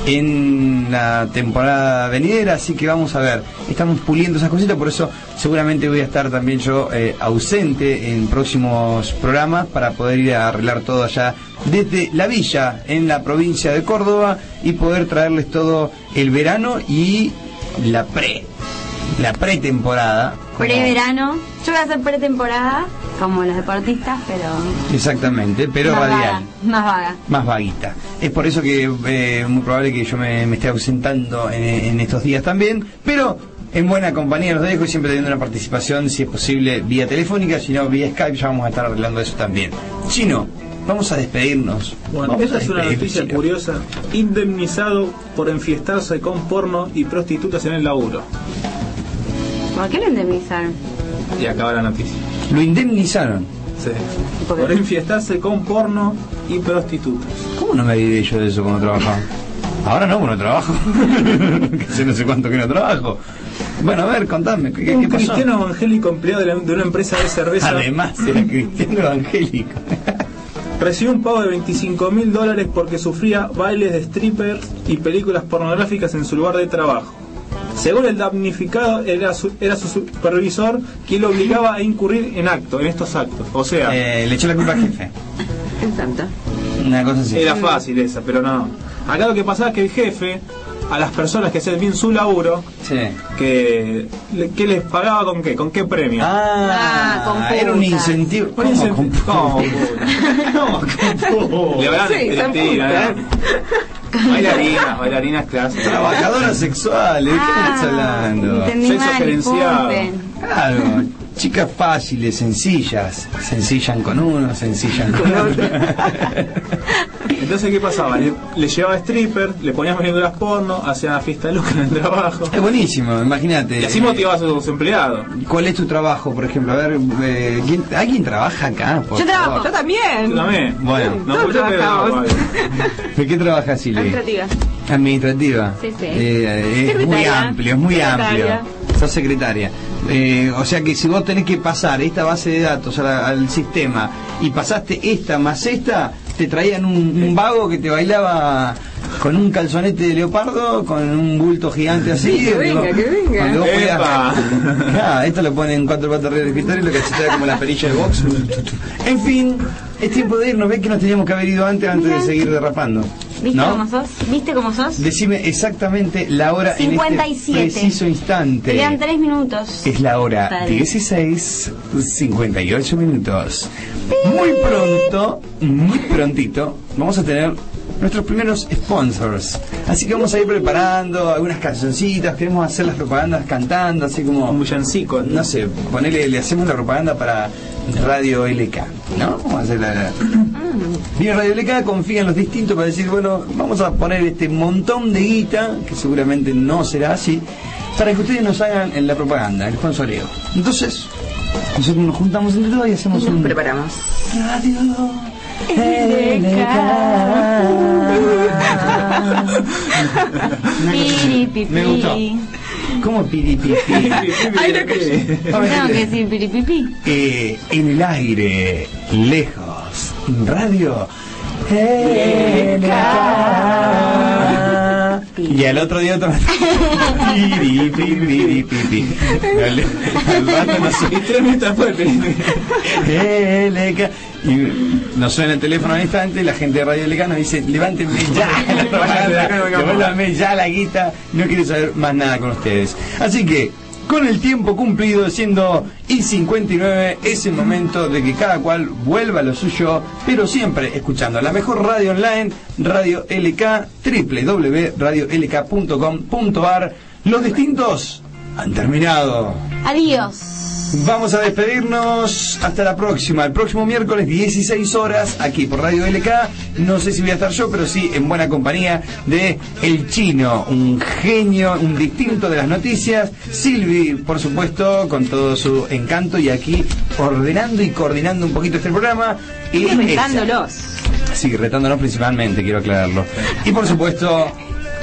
en la temporada venidera, así que vamos a ver, estamos puliendo esas cositas, por eso seguramente voy a estar también yo eh, ausente en próximos programas para poder ir a arreglar todo allá desde la villa en la provincia de Córdoba y poder traerles todo el verano y la pre, la pretemporada. Preverano. Yo voy a hacer pretemporada, como los deportistas, pero. Exactamente, pero más radial. Vaga, más vaga. más vaguita. Es por eso que eh, es muy probable que yo me, me esté ausentando en, en estos días también, pero en buena compañía los dejo y siempre teniendo una participación, si es posible, vía telefónica, si no, vía Skype, ya vamos a estar arreglando eso también. Chino, vamos a despedirnos. Bueno, Vamos esta a es una noticia Chino. curiosa. Indemnizado por enfiestarse con porno y prostitutas en el laburo. ¿Por qué lo indemnizaron? Y acaba la noticia. Lo indemnizaron. Sí. ¿Por enfiestarse con porno y prostitutas. ¿Cómo no me avivé yo de eso cuando trabajaba? Ahora no, bueno, trabajo. que hace no sé cuánto que no trabajo. Bueno, a ver, contame, ¿qué, qué Un pasó? cristiano evangélico empleado de, la- de una empresa de cerveza Además, era cristiano evangélico. recibió un pago de 25 mil dólares porque sufría bailes de strippers y películas pornográficas en su lugar de trabajo. Según el damnificado, era su, era su supervisor quien lo obligaba a incurrir en acto, en estos actos. O sea, Eh, le echó la culpa al jefe. Exacto. Una cosa así. era fácil esa, pero no. Acá lo que pasaba es que el jefe, a las personas que hacían bien su laburo, Sí. que, que les pagaba con qué, con qué premio. Ah, Ah, con era un incentivo. Un ¿Cómo incentivo. con putas? ¿Cómo, puta? ¿Cómo con? Le habrán Sí, Bailarinas, bailarinas clásicas. Trabajadoras sexuales, ¿de qué me estás Ah, hablando? Sexo mal, gerenciado. disculpen. Claro, chicas fáciles, sencillas, sencillan con uno, sencillan con otro. Entonces, ¿qué pasaba? Le, le llevaba stripper, le ponías películas porno, hacía una fiesta de lucas en el trabajo. Es buenísimo, imagínate. Y así motivaba a sus empleados. ¿Cuál es tu trabajo, por ejemplo? A ver, eh, ¿quién- ¿alguien trabaja acá? por Yo trabajo. Yo también. Tú también. Bueno, No, yo te trabajamos. ¿de qué trabajas, Silvi? Administrativa. Administrativa. Sí, sí. Eh, es muy amplio, es muy Secretaria. amplio. Sos secretaria. Eh, o sea que si vos tenés que pasar esta base de datos la- al sistema y pasaste esta más esta, te traían un, un vago que te bailaba con un calzonete de leopardo, con un bulto gigante así. Que venga, que venga. Vos esto lo ponen cuatro patas arriba del escritorio y lo cachetea como la perilla de box. En fin, es tiempo de irnos. Ves que nos teníamos que haber ido antes antes de seguir derrapando. ¿Viste ¿No? cómo sos? ¿Viste cómo sos? Decime exactamente la hora en 57. este preciso instante. Te quedan tres minutos. Es la hora Dale. 16, 58 minutos. Muy pronto, muy prontito, vamos a tener nuestros primeros sponsors. Así que vamos a ir preparando algunas cancioncitas, queremos hacer las propagandas cantando, así como... Un villancico. No sé, ponele, le hacemos la propaganda para Radio LK, ¿no? Vamos a hacer la... la- Viene Radio LK, confía en los distintos para decir, bueno, vamos a poner este montón de guita, que seguramente no será así, para que ustedes nos hagan en la propaganda, el sponsoreo. Entonces, nosotros nos juntamos entre todos y hacemos un... Preparamos. Piripipi. Me gustó. ¿Cómo piripipi? Ay, no que decir piripipi. Eh, en el aire, lejos, radio. LK. Y al otro día otro. Piri, piri, piri, piri. Al- al rato no sé. Y nos suena el teléfono al instante y la gente de Radio LK nos dice, levántenme ya la devuélvanme ya la guita, no quiero saber más nada con ustedes. Así que, con el tiempo cumplido, siendo I59, es el momento de que cada cual vuelva a lo suyo, pero siempre escuchando la mejor radio online, Radio LK, www.radiolk.com.ar. Los distintos han terminado. Adiós. Vamos a despedirnos hasta la próxima. El próximo miércoles 16 horas aquí por Radio LK. No sé si voy a estar yo, pero sí en buena compañía de El Chino, un genio, un distinto de las noticias. Silvi, por supuesto, con todo su encanto y aquí ordenando y coordinando un poquito este programa. Y Inventándolos. Sí, retándonos principalmente, quiero aclararlo. Y por supuesto,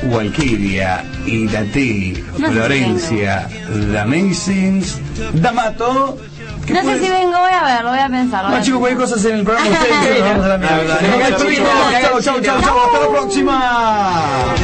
Walkiria, Irati, No Florencia, The Amazings, D'Amato. No sé si vengo, voy a ver, lo voy a pensar. voy No, a chicos, cualquier cosa en el programa ustedes vamos a la mierda. Chau, chau, Chau, chau, hasta la próxima.